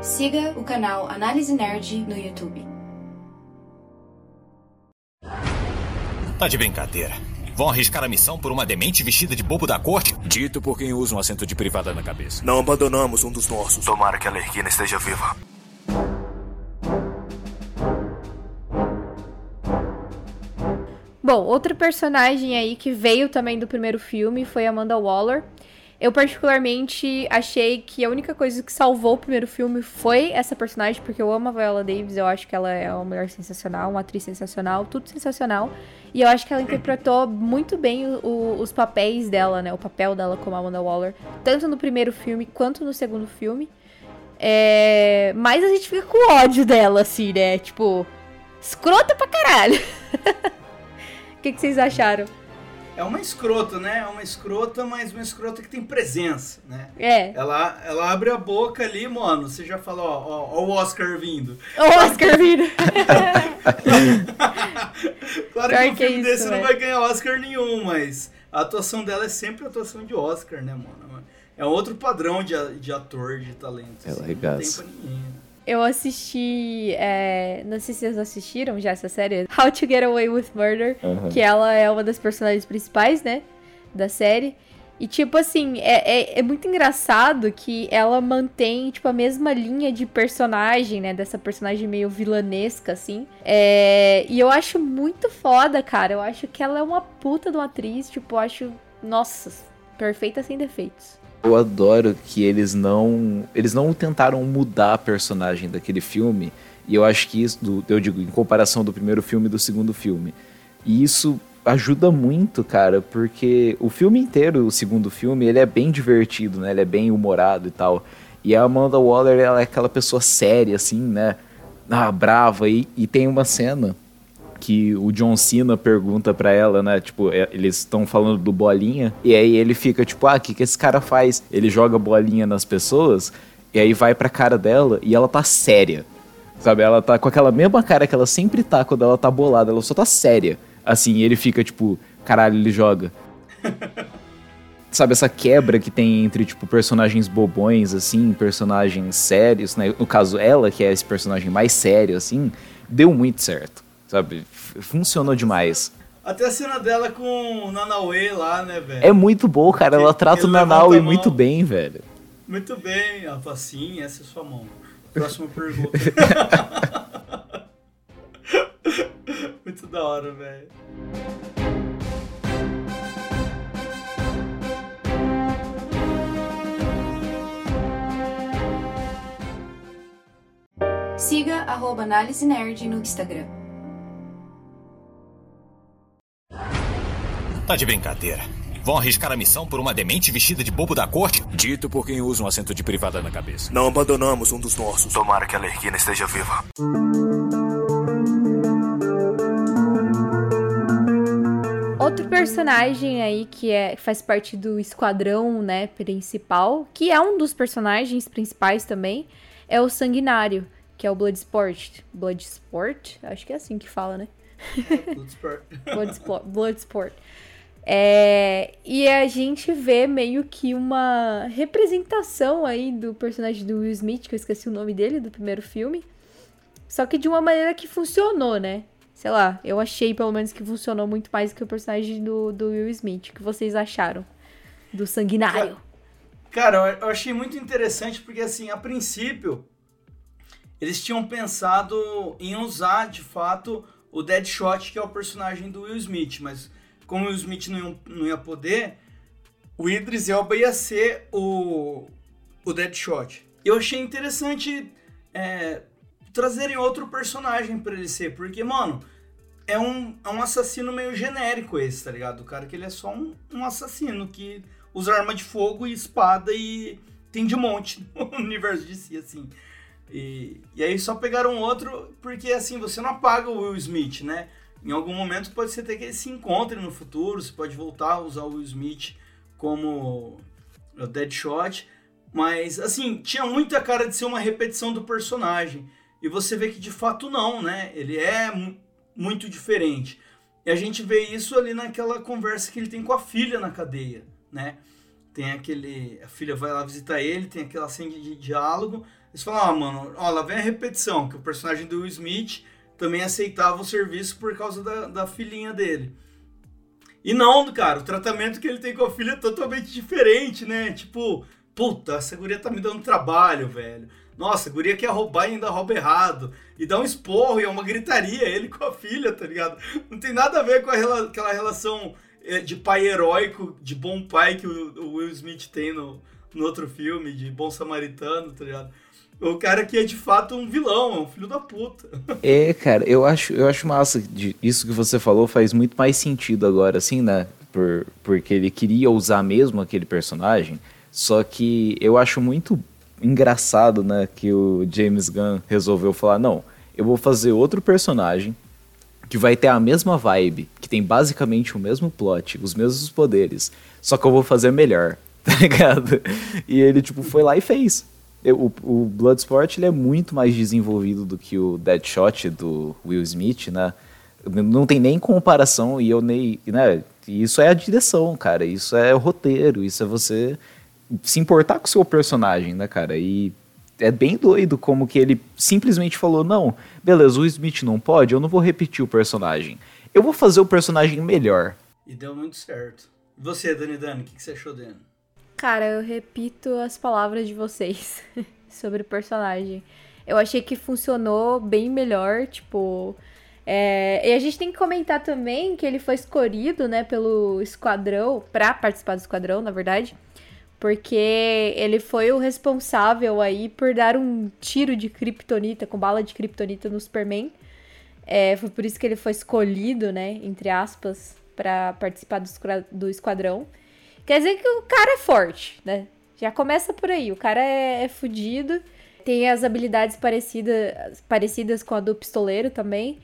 Siga o canal Análise Nerd no YouTube. Tá de brincadeira. Vão arriscar a missão por uma demente vestida de bobo da corte? Dito por quem usa um assento de privada na cabeça. Não abandonamos um dos nossos. Tomara que a Lerquina esteja viva. Bom, outro personagem aí que veio também do primeiro filme foi Amanda Waller, eu particularmente achei que a única coisa que salvou o primeiro filme foi essa personagem, porque eu amo a Viola Davis, eu acho que ela é uma mulher sensacional, uma atriz sensacional, tudo sensacional. E eu acho que ela interpretou muito bem o, os papéis dela, né? O papel dela como Amanda Waller, tanto no primeiro filme quanto no segundo filme. É... Mas a gente fica com ódio dela, assim, né? Tipo, escrota pra caralho. O que, que vocês acharam? É uma escrota, né? É uma escrota, mas uma escrota que tem presença, né? É. Ela, ela abre a boca ali, mano. Você já falou, ó, ó, ó o Oscar vindo. O Oscar vindo. claro Pior que um que é filme isso, desse não é. vai ganhar Oscar nenhum, mas a atuação dela é sempre atuação de Oscar, né, mano? É outro padrão de, de ator, de talento. Ela assim, arregaça. Não tem pra ninguém. né? Eu assisti. é, Não sei se vocês assistiram já essa série. How to Get Away with Murder. Aham. Que ela é uma das personagens principais, né? Da série. E, tipo assim, é, é, é muito engraçado que ela mantém, tipo, a mesma linha de personagem, né? Dessa personagem meio vilanesca, assim. É, E eu acho muito foda, cara. Eu acho que ela é uma puta de uma atriz. Tipo, eu acho. Nossa, perfeita sem defeitos. Eu adoro que eles não. Eles não tentaram mudar a personagem daquele filme. E eu acho que isso, do- eu digo, em comparação do primeiro filme e do segundo filme. E isso ajuda muito, cara, porque o filme inteiro, o segundo filme, ele é bem divertido, né? Ele é bem humorado e tal. E a Amanda Waller, ela é aquela pessoa séria, assim, né? Ah, brava. E, e tem uma cena que o John Cena pergunta pra ela, né? Tipo, é, eles estão falando do bolinha, e aí ele fica tipo, ah, o que, que esse cara faz? Ele joga bolinha nas pessoas, e aí vai pra cara dela e ela tá séria. Sabe? Ela tá com aquela mesma cara que ela sempre tá quando ela tá bolada, ela só tá séria. Assim, e ele fica tipo, caralho, ele joga. Sabe, essa quebra que tem entre, tipo, personagens bobões, assim, personagens sérios, né? No caso, ela, que é esse personagem mais sério, assim, deu muito certo, sabe? Funcionou demais. Até a cena dela com o Nanauê lá, né, velho? É muito bom, cara. Ela Ele trata o levanta Nanau a mão. muito bem, velho. Muito bem. Ela fala assim, essa é sua mão. Próxima pergunta. muito da hora, velho. Siga arroba Análise Nerd no Instagram. Tá de brincadeira. Vão arriscar a missão por uma demente vestida de bobo da corte? Dito por quem usa um assento de privada na cabeça. Não abandonamos um dos nossos. Tomara que a Lerquina esteja viva. Outro personagem aí que é, que faz parte do esquadrão, né, principal, que é um dos personagens principais também, é o Sanguinário, que é o Bloodsport. Bloodsport? Acho que é assim que fala, né? Bloodsport. Bloodsport. Bloodsport. É, e a gente vê meio que uma representação aí do personagem do Will Smith, que eu esqueci o nome dele, do primeiro filme. Só que de uma maneira que funcionou, né? Sei lá, eu achei pelo menos que funcionou muito mais que o personagem do, do Will Smith. O que vocês acharam? Do sanguinário. Cara, eu- achei muito interessante porque, assim, a princípio, eles tinham pensado em usar, de fato, o Deadshot, que é o personagem do Will Smith, mas como o Smith não ia, não ia poder, o Idris Elba ia ser o, o Deadshot. Eu achei interessante é, trazerem outro personagem pra ele ser, porque, mano, é um, é um assassino meio genérico esse, tá ligado? O cara que ele é só um, um assassino que usa arma de fogo e espada e tem de monte no universo de si, assim. E, e aí só pegaram outro porque, assim, você não apaga o Will Smith, né? Em algum momento pode ser até que eles se encontrem no futuro, você pode voltar a usar o Will Smith como o Deadshot, mas, assim, tinha muita cara de ser uma repetição do personagem. E você vê que de fato não, né? Ele é mu- muito diferente. E a gente vê isso ali naquela conversa que ele tem com a filha na cadeia, né? Tem aquele. A filha vai lá visitar ele, tem aquela cena de diálogo. Eles falam, ah, mano, ó, lá vem a repetição, que o personagem do Will Smith também aceitava o serviço por causa da, da filhinha dele. E não, cara, o tratamento que ele tem com a filha é totalmente diferente, né? Tipo, puta, essa guria tá me dando trabalho, velho. Nossa, a guria quer roubar e ainda rouba errado. E dá um esporro e é uma gritaria, ele com a filha, tá ligado? Não tem nada a ver com rela aquela relação eh, de pai heróico, de bom pai que o, o Will Smith tem no, no outro filme, de bom samaritano, tá ligado? O cara aqui é de fato um vilão, um filho da puta. É, cara, eu acho, eu acho massa. De, isso que você falou faz muito mais sentido agora, assim, né? Por, porque ele queria usar mesmo aquele personagem. Só que eu acho muito engraçado, né? Que o James Gunn resolveu falar: não, eu vou fazer outro personagem que vai ter a mesma vibe, que tem basicamente o mesmo plot, os mesmos poderes, só que eu vou fazer melhor, tá ligado? E ele, tipo, foi lá e fez. O, o Bloodsport ele é muito mais desenvolvido do que o Deadshot do Will Smith, né? Não tem nem comparação e eu nem, né? Isso é a direção, cara. Isso é o roteiro. Isso é você se importar com o seu personagem, né, cara? E é bem doido como que ele simplesmente falou: não, beleza, o Smith não pode, eu não vou repetir o personagem. Eu vou fazer o personagem melhor. E deu muito certo. E você, Dani Dani, o que, que você achou dele? Cara, eu repito as palavras de vocês sobre o personagem. Eu achei que funcionou bem melhor, tipo. É... E a gente tem que comentar também que ele foi escolhido, né, pelo esquadrão, pra participar do esquadrão, na verdade. Porque ele foi o responsável aí por dar um tiro de kryptonita, com bala de kryptonita no Superman. É, foi por isso que ele foi escolhido, né, entre aspas, para participar do, do esquadrão. Quer dizer que o cara é forte, né? Já começa por aí. O cara é, é fudido. Tem as habilidades parecidas, parecidas com a do pistoleiro também.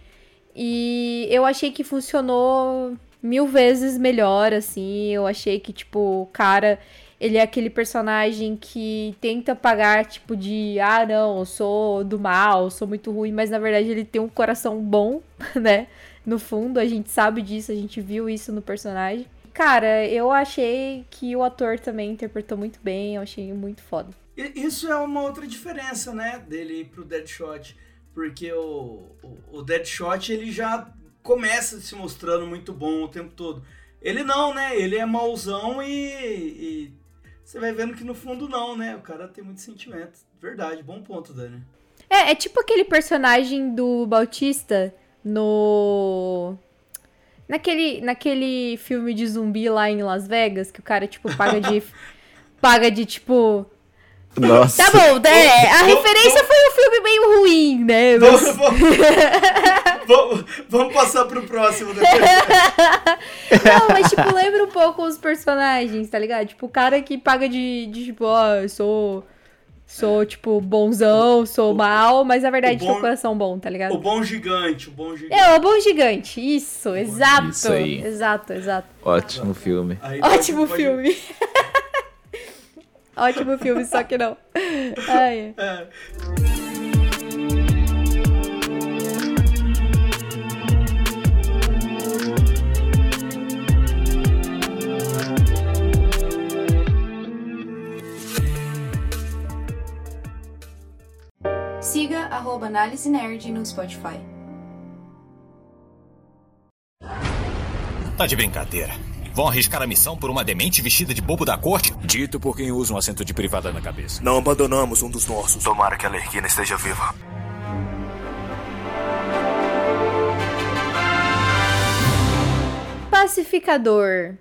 E eu achei que funcionou mil vezes melhor, assim. Eu achei que, tipo, o cara. Ele é aquele personagem que tenta pagar, tipo, de ah, não, eu sou do mal, sou muito ruim, mas na verdade ele tem um coração bom, né? No fundo, a gente sabe disso, a gente viu isso no personagem. Cara, eu achei que o ator também interpretou muito bem, eu achei muito foda. Isso é uma outra diferença, né, dele pro Deadshot. Porque o, o, o Deadshot, ele já começa se mostrando muito bom o tempo todo. Ele não, né? Ele é mauzão e, e, você vai vendo que no fundo não, né? O cara tem muito sentimento. Verdade, bom ponto, Dani. É, é tipo aquele personagem do Bautista no Naquele, naquele filme de zumbi lá em Las Vegas, que o cara, tipo, paga de. paga de, tipo. Nossa. Tá bom, né? A referência foi um filme meio ruim, né? Mas... Vamos, vamos, passar pro próximo depois. Não, mas, tipo, lembra um pouco os personagens, tá ligado? Tipo, o cara que paga de, de tipo, ó, oh, eu sou Sou, tipo, bonzão, sou o, mal, mas na verdade bom, tem um coração bom, tá ligado? O bom gigante, o bom gigante. É, o bom gigante, isso, exato. Isso aí. Exato, exato. Ótimo filme. Aí Ótimo pode, filme. Ótimo filme, só que não. Ai. É. Siga arroba Análise Nerd no Spotify. Tá de brincadeira. Vão arriscar a missão por uma demente vestida de bobo da corte? Dito por quem usa um assento de privada na cabeça. Não abandonamos um dos nossos. Tomara que a Lerquina esteja viva. Pacificador.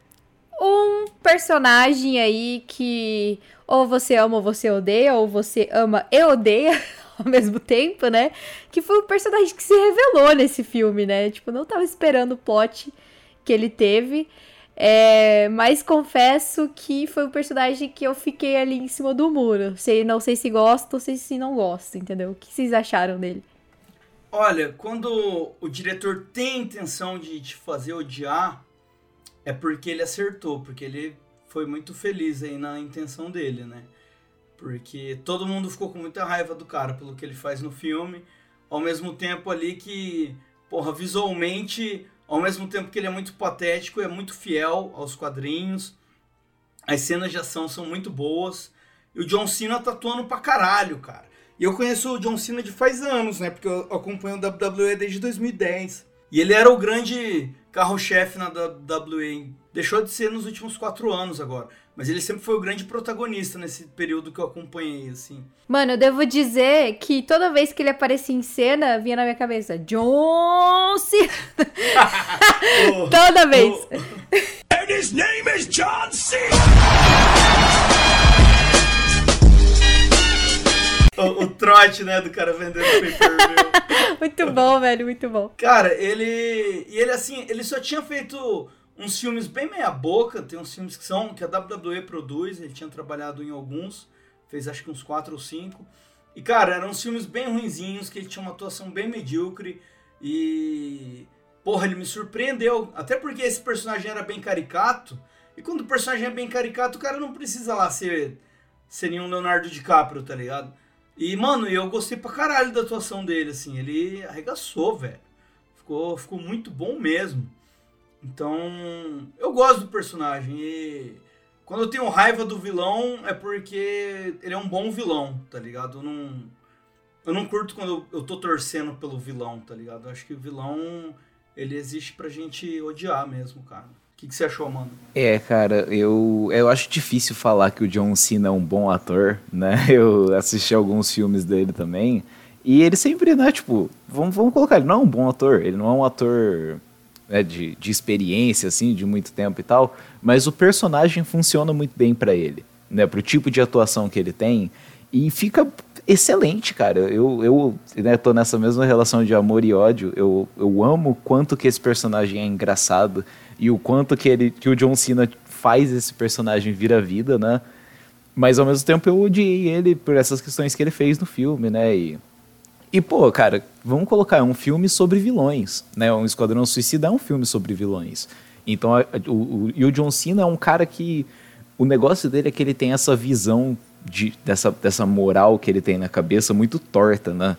Um personagem aí que ou você ama ou você odeia, ou você ama e odeia ao mesmo tempo, né? Que foi o personagem que se revelou nesse filme, né? Tipo, não tava esperando o plot que ele teve. É, mas confesso que foi um personagem que eu fiquei ali em cima do muro. Sei, não sei se gosto ou sei se não gosto, entendeu? O que vocês acharam dele? Olha, quando o diretor tem intenção de te fazer odiar, é porque ele acertou, porque ele foi muito feliz aí na intenção dele, né? Porque todo mundo ficou com muita raiva do cara pelo que ele faz no filme, ao mesmo tempo ali que, porra, visualmente, ao mesmo tempo que ele é muito patético, é muito fiel aos quadrinhos. As cenas de ação são muito boas. E o John Cena tá atuando pra caralho, cara. E eu conheço o John Cena de faz anos, né? Porque eu acompanho o WWE desde 2010. E ele era o grande carro-chefe na WWE. Deixou de ser nos últimos quatro anos agora. Mas ele sempre foi o grande protagonista nesse período que eu acompanhei, assim. Mano, eu devo dizer que toda vez que ele aparecia em cena, vinha na minha cabeça, John Cena. Toda vez. o- And his name is John Cena! o, o trote, né, do cara vendendo pay-per-view. Muito bom, velho, muito bom. Cara, ele. E ele, assim, ele só tinha feito uns filmes bem meia-boca. Tem uns filmes que são. que a WWE produz. Ele tinha trabalhado em alguns. Fez acho que uns quatro ou cinco. E, cara, eram uns filmes bem ruinzinhos, que ele tinha uma atuação bem medíocre. E. Porra, ele me surpreendeu. Até porque esse personagem era bem caricato. E quando o personagem é bem caricato, o cara não precisa lá ser. ser nenhum Leonardo DiCaprio, tá ligado? E, mano, eu gostei pra caralho da atuação dele, assim. Ele arregaçou, velho. Ficou, ficou muito bom mesmo. Então, eu gosto do personagem. E quando eu tenho raiva do vilão, é porque ele é um bom vilão, tá ligado? Eu não, eu não curto quando eu, tô torcendo pelo vilão, tá ligado? Eu acho que o vilão, ele existe pra gente odiar mesmo, cara. O que, que você achou, mano? É, cara, eu, eu acho difícil falar que o John Cena é um bom ator, né? Eu assisti alguns filmes dele também. E ele sempre, né, tipo, vamos, vamos colocar, ele não é um bom ator, ele não é um ator né, de, de experiência, assim, de muito tempo e tal, mas o personagem funciona muito bem pra ele, né, pro tipo de atuação que ele tem, e fica excelente, cara. Eu, eu né, tô nessa mesma relação de amor e ódio, eu, eu amo o quanto que esse personagem é engraçado, e o quanto que, ele, que o John Cena faz esse personagem vir à vida, né, mas ao mesmo tempo eu odiei ele por essas questões que ele fez no filme, né, e... E, pô, cara, vamos colocar, é um filme sobre vilões, né? Um Esquadrão Suicida é um filme sobre vilões. Então, a- o, o, e o John Cena é um cara que... O negócio dele é que ele tem essa visão de, dessa, dessa moral que ele tem na cabeça muito torta, né?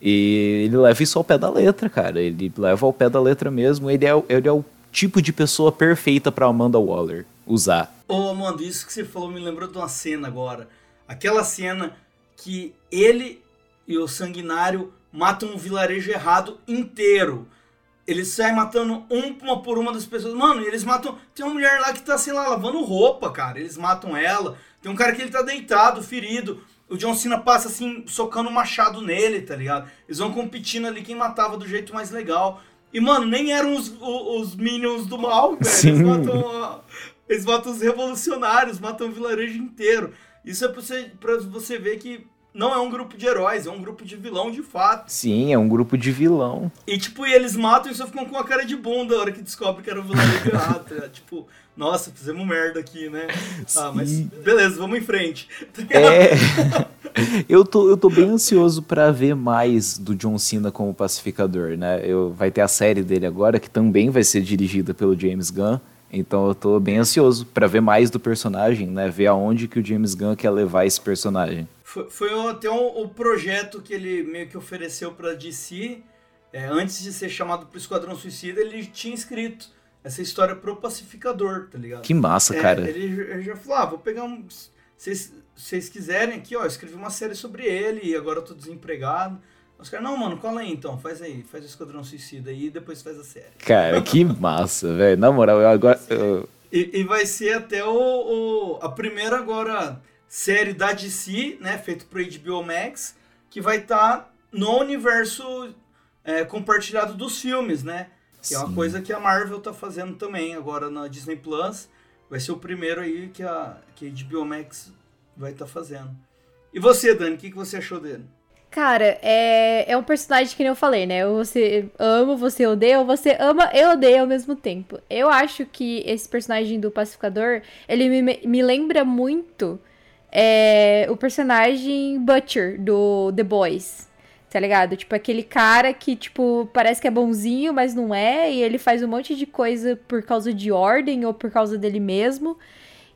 E ele leva isso ao pé da letra, cara. Ele leva ao pé da letra mesmo. Ele é, ele é o tipo de pessoa perfeita pra Amanda Waller usar. Ô, Amanda, isso que você falou me lembrou de uma cena agora. Aquela cena que ele e o Sanguinário matam um vilarejo errado inteiro. Eles saem matando um uma por uma das pessoas. Mano, eles matam. Tem uma mulher lá que tá, sei lá, lavando roupa, cara. Eles matam ela. Tem um cara que ele tá deitado, ferido. O John Cena passa assim, socando um machado nele, tá ligado? Eles vão competindo ali quem matava do jeito mais legal. E, mano, nem eram os, os, os minions do mal, velho. Sim. Eles matam, eles matam os revolucionários, matam o vilarejo inteiro. Isso é pra você, pra você ver que não é um grupo de heróis, é um grupo de vilão de fato. Sim, é um grupo de vilão. E, tipo, e eles matam e só ficam com a cara de bunda a hora que descobre que era o vilarejo errado. tá ligado? tipo, nossa, fizemos merda aqui, né? Ah, mas beleza, vamos em frente. É. eu, tô, eu tô bem ansioso pra ver mais do John Cena como pacificador, né? Eu, vai ter a série dele agora, que também vai ser dirigida pelo James Gunn. Então eu tô bem ansioso pra ver mais do personagem, né? Ver aonde que o James Gunn quer levar esse personagem. Foi, foi o- até o, o projeto que ele meio que ofereceu pra DC. é, antes de ser chamado pro Esquadrão Suicida, ele tinha escrito essa história pro pacificador, tá ligado? Que massa, É, cara. Ele, ele já falou: ah, vou pegar um. Se vocês quiserem aqui, ó, eu escrevi uma série sobre ele e agora eu tô desempregado. Os caras, não, mano, cola aí então, faz aí, faz o Esquadrão Suicida aí e depois faz a série. Cara, que massa, velho. Na moral, eu agora. eu- E, e vai ser até o, o- a primeira agora série da DC, né, feito pro HBO Max, que vai estar no universo é, compartilhado dos filmes, né? Que é uma coisa que a Marvel tá fazendo também agora na Disney Plus. Vai ser o primeiro aí que a, que a HBO Max vai estar fazendo. E você, Dani, o que, que você achou dele? Cara, é, é um personagem que nem eu falei, né? Ou Você ama, você odeia, ou você ama e odeia ao mesmo tempo. Eu acho que esse personagem do pacificador, ele me, me lembra muito é, o personagem Butcher do The Boys. Tá ligado? Tipo, aquele cara que, tipo, parece que é bonzinho, mas não é. E ele faz um monte de coisa por causa de ordem ou por causa dele mesmo.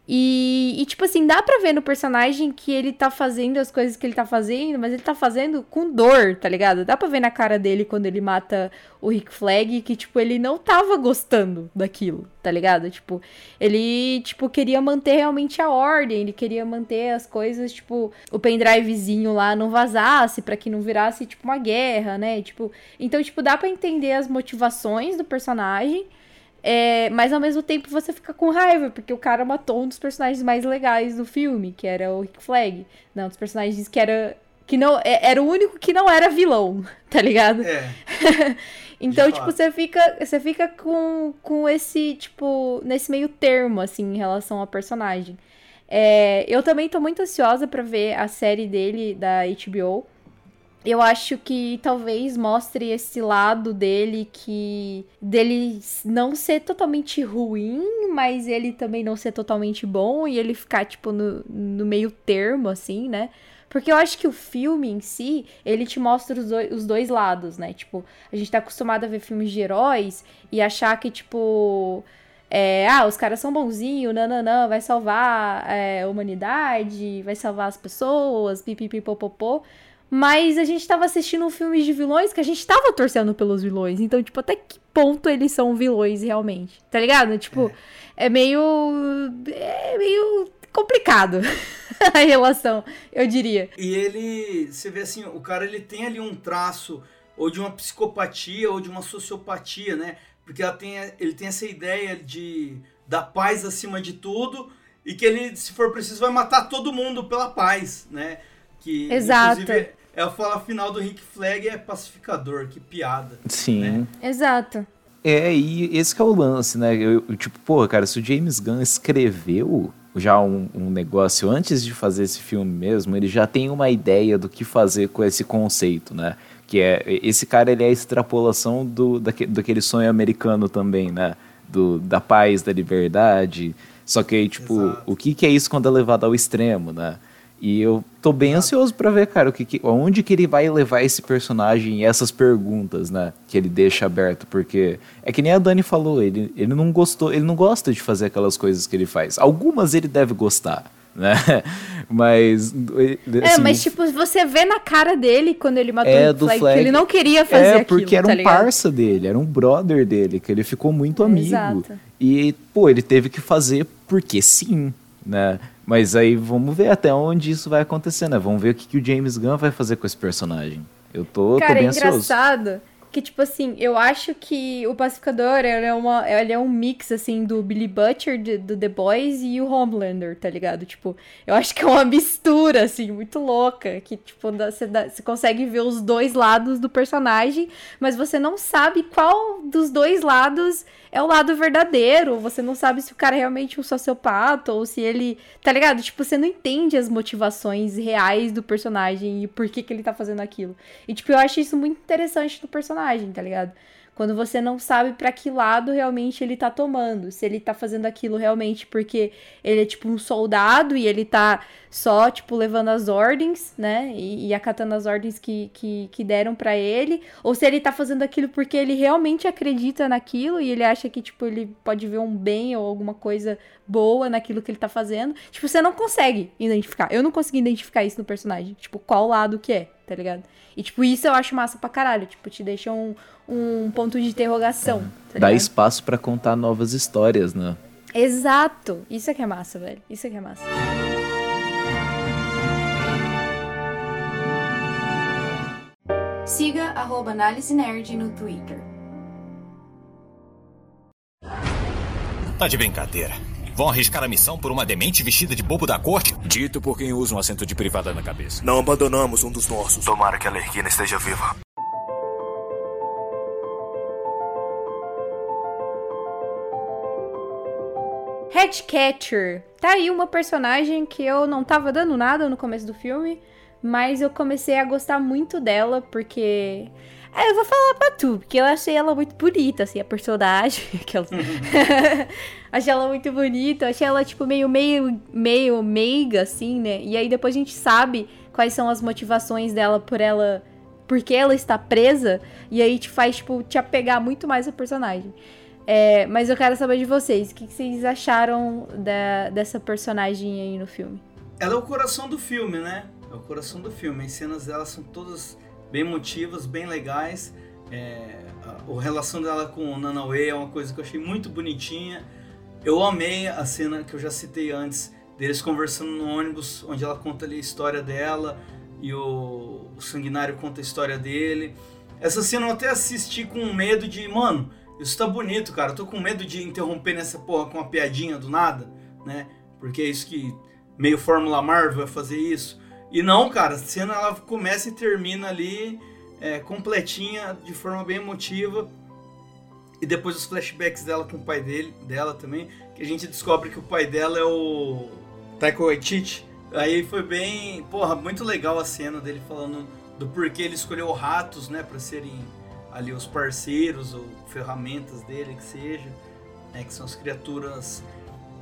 E, e, tipo assim, dá pra ver no personagem que ele tá fazendo as coisas que ele tá fazendo, mas ele tá fazendo com dor, tá ligado? Dá pra ver na cara dele quando ele mata o Rick Flag que, tipo, ele não tava gostando daquilo, tá ligado? Tipo, ele, tipo, queria manter realmente a ordem, ele queria manter as coisas, tipo, o pendrivezinho lá não vazasse para que não virasse, tipo, uma guerra, né? Tipo, então, tipo, dá pra entender as motivações do personagem. É, mas ao mesmo tempo você fica com raiva, porque o cara matou um dos personagens mais legais do filme, que era o Rick Flag. Não, um dos personagens que era. Que não, é, era o único que não era vilão, tá ligado? É. então, tipo, você fica, você fica com, com esse, tipo, nesse meio termo, assim, em relação ao personagem. É, eu também tô muito ansiosa para ver a série dele da HBO eu acho que talvez mostre esse lado dele que dele não ser totalmente ruim, mas ele também não ser totalmente bom e ele ficar tipo no, no meio termo assim, né? Porque eu acho que o filme em si, ele te mostra os dois, os dois lados, né? Tipo, a gente tá acostumado a ver filmes de heróis e achar que, tipo, é, ah, os caras são bonzinhos, nananã, vai salvar é, a humanidade, vai salvar as pessoas, pipipipopopô. Mas a gente tava assistindo um filme de vilões que a gente tava torcendo pelos vilões. Então, tipo, até que ponto eles são vilões realmente? Tá ligado? Tipo, é, é meio. É meio complicado a relação, eu diria. E ele. Você vê assim, o cara ele tem ali um traço ou de uma psicopatia ou de uma sociopatia, né? Porque ela tem, ele tem essa ideia de da paz acima de tudo e que ele, se for preciso, vai matar todo mundo pela paz, né? Que, Exato. Inclusive, é a fala final do Rick Flag é pacificador, que piada. Sim. Né? Exato. É, e esse é o lance, né? Eu, eu, tipo, porra, cara, se o James Gunn escreveu já um, um, negócio antes de fazer esse filme mesmo, ele já tem uma ideia do que fazer com esse conceito, né? Que é, esse cara, ele é a extrapolação do, daquele, daquele sonho americano também, né? Do, da paz, da liberdade. Só que aí, tipo, Exato. o que, que é isso quando é levado ao extremo, né? E eu tô bem ansioso para ver, cara, o que, que, onde que ele vai levar esse personagem e essas perguntas, né? Que ele deixa aberto, porque é que nem a Dani falou, ele, ele não gostou, ele não gosta de fazer aquelas coisas que ele faz. Algumas ele deve gostar, né? Mas. É, assim, é, mas tipo, você vê na cara dele quando ele matou é, o Flag, Flag, que ele não queria fazer É, porque aquilo, era tá um ligado? parça dele, era um brother dele, que ele ficou muito amigo. Exato. E, pô, ele teve que fazer porque sim, né? Mas aí vamos ver até onde isso vai acontecer, né? Vamos ver o que, que o James Gunn vai fazer com esse personagem. Eu tô, Cara, tô bem é ansioso. Que, tipo assim, eu acho que o Pacificador ele é, uma, ele é um mix, assim, do Billy Butcher, de, do The Boys e o Homelander, tá ligado? Tipo, eu acho que é uma mistura, assim, muito louca, que, tipo, você, você consegue ver os dois lados do personagem, mas você não sabe qual dos dois lados é o lado verdadeiro, você não sabe se o cara é realmente um sociopata ou se ele, tá ligado? Tipo, você não entende as motivações reais do personagem e por que que ele tá fazendo aquilo. E, tipo, eu acho isso muito interessante do personagem, tá ligado? Quando você não sabe para que lado realmente ele tá tomando. Se ele tá fazendo aquilo realmente porque ele é tipo um soldado e ele tá só, tipo, levando as ordens, né? E, e acatando as ordens que, que, que deram para ele. Ou se ele tá fazendo aquilo porque ele realmente acredita naquilo e ele acha que, tipo, ele pode ver um bem ou alguma coisa boa naquilo que ele tá fazendo. Tipo, você não consegue identificar. Eu não consegui identificar isso no personagem. Tipo, qual lado que é, tá ligado? E, tipo, isso eu acho massa pra caralho. Tipo, te deixa um, um ponto de interrogação. Tá Dá espaço para contar novas histórias, né? Exato. Isso é que é massa, velho. Isso é que é massa. Siga arroba Análise Nerd no Twitter. Tá de brincadeira. Vão arriscar a missão por uma demente vestida de bobo da corte? Dito por quem usa um assento de privada na cabeça. Não abandonamos um dos nossos. Tomara que a Lerquina esteja viva. Hatcatcher. Tá aí uma personagem que eu não tava dando nada no começo do filme, mas eu comecei a gostar muito dela porque. Ah, eu vou falar pra tu, porque eu achei ela muito bonita, assim, a personagem. Aquela... achei ela muito bonita, achei ela, tipo, meio, meio, meio meiga, assim, né? E aí depois a gente sabe quais são as motivações dela por ela. Porque ela está presa, e aí te faz, tipo, te apegar muito mais ao personagem. É, mas eu quero saber de vocês. O que, que vocês acharam da, dessa personagem aí no filme? Ela é o coração do filme, né? É o coração do filme. As cenas dela são todas bem emotivas, bem legais. É, a, a relação dela com o Nanaway é uma coisa que eu achei muito bonitinha. Eu amei a cena que eu já citei antes, deles conversando no ônibus, onde ela conta ali a história dela e o, o Sanguinário conta a história dele. Essa cena eu até assisti com medo de, mano, isso tá bonito, cara. Eu tô com medo de interromper nessa porra com uma piadinha do nada, né? Porque é isso que meio Fórmula Marvel vai fazer isso. E não, cara, a cena ela começa e termina ali é, completinha, de forma bem emotiva. E depois os flashbacks dela com o pai dele, dela também, que a gente descobre que o pai dela é o Taika Waititi. Aí foi bem, porra, muito legal a cena dele falando do porquê ele escolheu ratos, né, para serem ali os parceiros ou ferramentas dele, que seja, né, que são as criaturas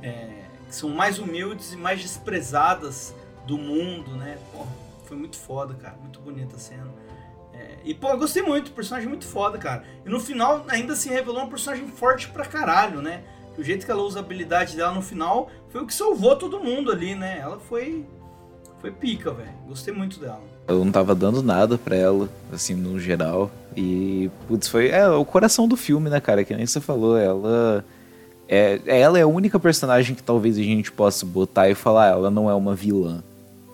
é, que são mais humildes e mais desprezadas do mundo, né? Porra, foi muito foda, cara, muito bonita a cena. É, e, pô, eu gostei muito, personagem muito foda, cara. E no final ainda se revelou uma personagem forte pra caralho, né? O jeito que ela usa a habilidade dela no final foi o que salvou todo mundo ali, né? Ela foi. Foi pica, velho. Gostei muito dela. Eu não tava dando nada pra ela, assim, no geral. E, putz, foi é, o coração do filme, né, cara? Que nem você falou, ela. É, ela é a única personagem que talvez a gente possa botar e falar, ah, ela não é uma vilã,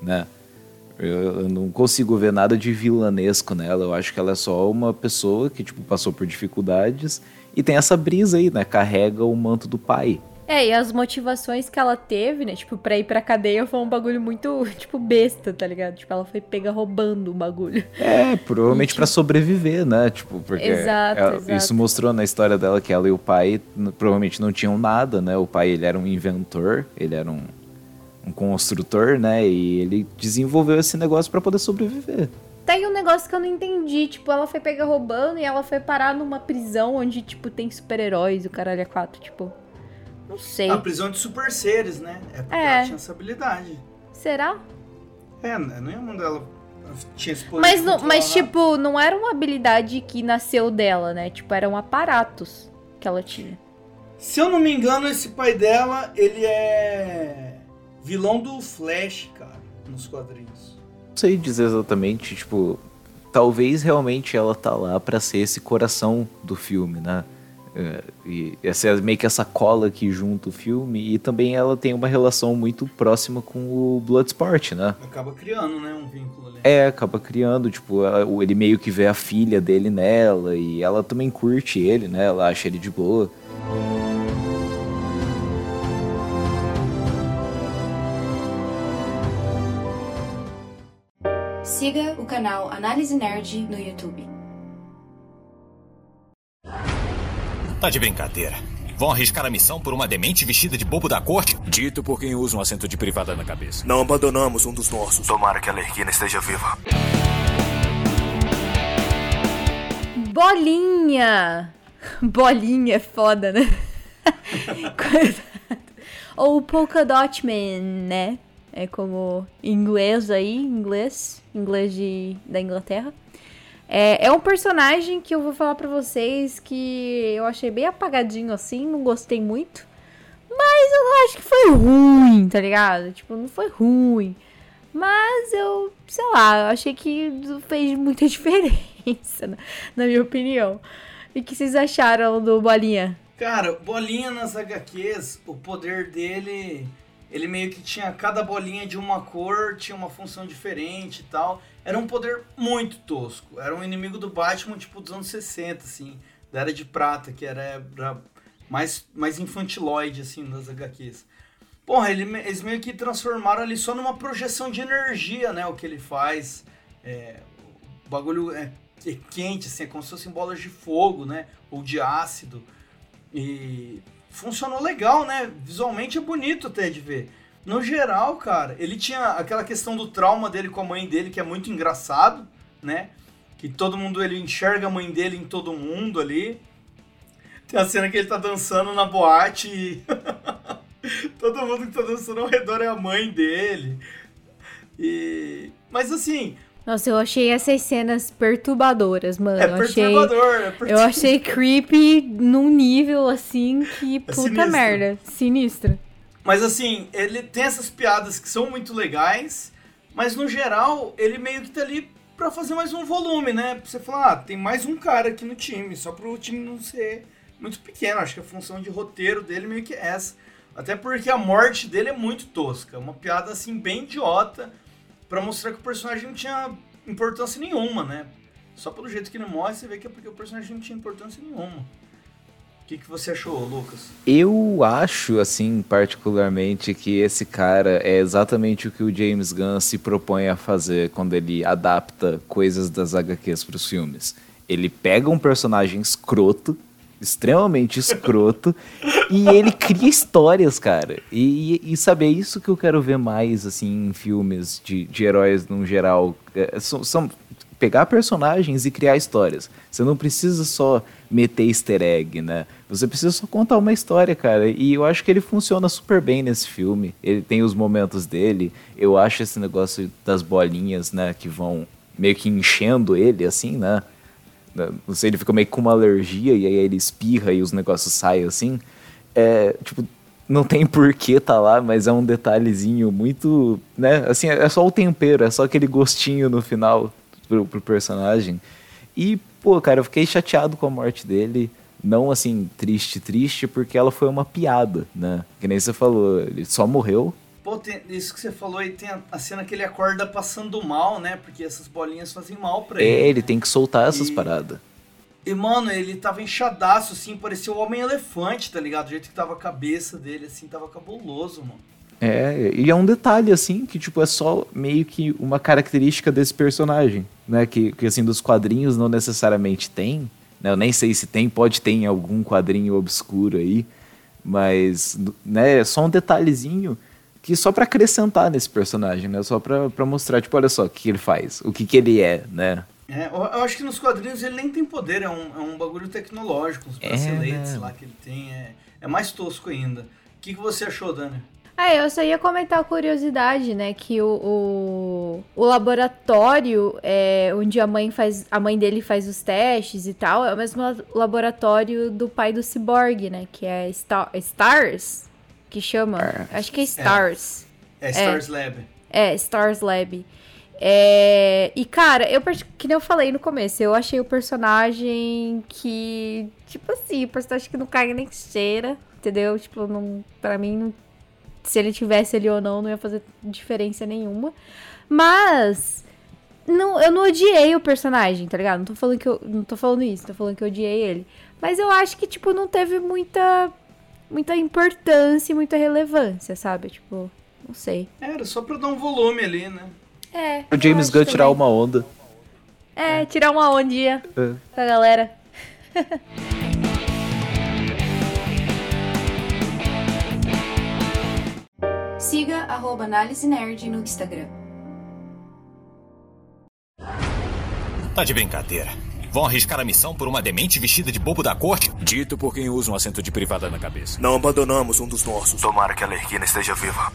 né? Eu, eu, não consigo ver nada de vilanesco nela. Eu acho que ela é só uma pessoa que, tipo, passou por dificuldades e tem essa brisa aí, né? Carrega o manto do pai. É, e as motivações que ela teve, né? Tipo, pra ir pra cadeia foi um bagulho muito, tipo, besta, tá ligado? Tipo, ela foi pega roubando o bagulho. É, provavelmente tipo... para sobreviver, né? Tipo, porque exato, ela, exato. isso mostrou na história dela que ela e o pai provavelmente não tinham nada, né? O pai, ele era um inventor, ele era um, um construtor, né? E ele desenvolveu esse negócio para poder sobreviver. Tem um negócio que eu não entendi, tipo, ela foi pega roubando e ela foi parar numa prisão onde, tipo, tem super-heróis, o caralho é quatro, tipo... Não sei. A prisão de super seres, né? É porque É. ela tinha essa habilidade. Será? É, não é mundo dela tinha esse poder Mas, não, mas tipo, não era uma habilidade que nasceu dela, né? Tipo, eram aparatos que ela tinha. Se eu não me engano, esse pai dela, ele é vilão do Flash, cara, nos quadrinhos. Não sei dizer exatamente, tipo, talvez realmente ela tá lá pra ser esse coração do filme, né? É, e essa é meio que essa cola que junta o filme e também ela tem uma relação muito próxima com o Bloodsport, né? Acaba criando, né, um vínculo ali. É, acaba criando, tipo, ele meio que vê a filha dele nela e ela também curte ele, né? Ela acha ele de boa. Siga o canal Análise Nerd no YouTube. Tá de brincadeira. Vão arriscar a missão por uma demente vestida de bobo da corte? Dito por quem usa um assento de privada na cabeça. Não abandonamos um dos nossos. Tomara que a Lerquina esteja viva. Bolinha! Bolinha é foda, né? Ou o Polka Dot Man, né? É como inglês aí, inglês, inglês de, da Inglaterra. É, é um personagem que eu vou falar pra vocês que eu achei bem apagadinho assim, não gostei muito. Mas eu acho que foi ruim, tá ligado? Tipo, não foi ruim. Mas eu, sei lá, eu achei que fez muita diferença, na, na minha opinião. E que vocês acharam do Bolinha? Cara, bolinha nas HQs, o poder dele, ele meio que tinha cada bolinha de uma cor, tinha uma função diferente e tal. Era um poder muito tosco. Era um inimigo do Batman, tipo, dos anos 60, assim, da Era de Prata, que era, mais, mais infantiloide, assim, nas HQs. Porra, ele, eles meio que transformaram ali só numa projeção de energia, né, o que ele faz. É, o bagulho é, é quente, assim, é como se fossem bolas de fogo, né, ou de ácido. E funcionou legal, né? Visualmente é bonito até de ver. No geral, cara, ele tinha aquela questão do trauma dele com a mãe dele, que é muito engraçado, né? Que todo mundo, ele enxerga a mãe dele em todo mundo ali. Tem a cena que ele tá dançando na boate e... todo mundo que tá dançando ao redor é a mãe dele. E... Mas assim, Nossa, eu achei essas cenas perturbadoras, mano. É eu achei, perturbador, é perturbador. Eu achei creepy num nível assim que É puta sinistro. merda. Sinistro. Mas assim, ele tem essas piadas que são muito legais, mas no geral, ele meio que tá ali pra fazer mais um volume, né? Pra você falar, ah, tem mais um cara aqui no time, só pro time não ser muito pequeno. Acho que a função de roteiro dele meio que é essa. Até porque a morte dele é muito tosca, uma piada assim bem idiota, pra mostrar que o personagem não tinha importância nenhuma, né? Só pelo jeito que ele morre, você vê que é porque o personagem não tinha importância nenhuma. O que, que você achou, Lucas? Eu acho, assim, particularmente, que esse cara é exatamente o que o James Gunn se propõe a fazer quando ele adapta coisas das HQs para os filmes. Ele pega um personagem escroto, extremamente escroto, e ele cria histórias, cara. E, e sabe, é isso que eu quero ver mais, assim, em filmes de, de heróis no geral. É, são, são pegar personagens e criar histórias. Você não precisa só meter easter egg, né? Você precisa só contar uma história, cara. E eu acho que ele funciona super bem nesse filme. Ele tem os momentos dele. Eu acho esse negócio das bolinhas, né, que vão meio que enchendo ele, assim, né? Não sei, ele fica meio com uma alergia e aí ele espirra e os negócios saem assim. É, tipo, não tem porquê tá lá, mas é um detalhezinho muito, né? Assim, é só o tempero, é só aquele gostinho no final pro, pro personagem. E, pô, cara, eu fiquei chateado com a morte dele. Não assim, triste, triste, porque ela foi uma piada, né? Que nem você falou, ele só morreu. Pô, tem- isso que você falou aí, tem a, a cena que ele acorda passando mal, né? Porque essas bolinhas fazem mal pra ele. É, ele tem que soltar essas E- paradas. E, mano, ele tava inchadaço, assim, parecia o Homem-Elefante, tá ligado? Do jeito que tava a cabeça dele, assim, tava cabuloso, mano. É, e é um detalhe, assim, que, tipo, é só meio que uma característica desse personagem, né? Que, que assim, dos quadrinhos não necessariamente tem, né? Eu nem sei se tem, pode ter em algum quadrinho obscuro aí, mas, né, é só um detalhezinho que só pra acrescentar nesse personagem, né? Só pra, pra mostrar, tipo, olha só o que ele faz, o que que ele é, né? É, eu, acho que nos quadrinhos ele nem tem poder, é um, é um bagulho tecnológico, os É, braceletes né? lá que ele tem, é, é mais tosco ainda. O que, que você achou, Dani? Ah, eu só ia comentar a curiosidade, né? Que o, o, o laboratório é, onde a mãe faz. A mãe dele faz os testes e tal, é o mesmo la- laboratório do pai do Cyborg, né? Que é Star, Stars? Que chama? Acho que é Stars. É Stars Lab. É, Stars Lab. É, e, cara, eu, que nem eu falei no começo, eu achei o personagem que, tipo assim, o personagem que não caga nem cheira, entendeu? Tipo, não, pra mim, não- se ele tivesse ali ou não, não ia fazer diferença nenhuma. Mas, não, eu não odiei o personagem, tá ligado? Não tô falando que eu, não tô falando isso, tô falando que eu odiei ele. Mas eu acho que, tipo, não teve muita, muita importância e muita relevância, sabe? Tipo, não sei. Era só pra dar um volume ali, né? É. O James Gunn tirar uma onda. É, tirar uma ondinha É. com a galera. Siga arroba Análise Nerd no Instagram. Tá de brincadeira. Vão arriscar a missão por uma demente vestida de bobo da corte? Dito por quem usa um assento de privada na cabeça. Não abandonamos um dos nossos. Tomara que a Lerquina esteja viva.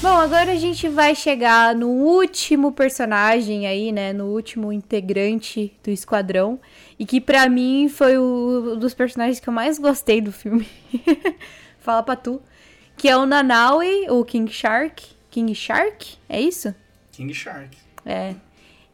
Bom, agora a gente vai chegar no último personagem aí, né? No último integrante do esquadrão. E que pra mim foi o um dos personagens que eu mais gostei do filme. Fala pra tu. Que é o Nanaue, o King Shark. King Shark? É isso? King Shark. É.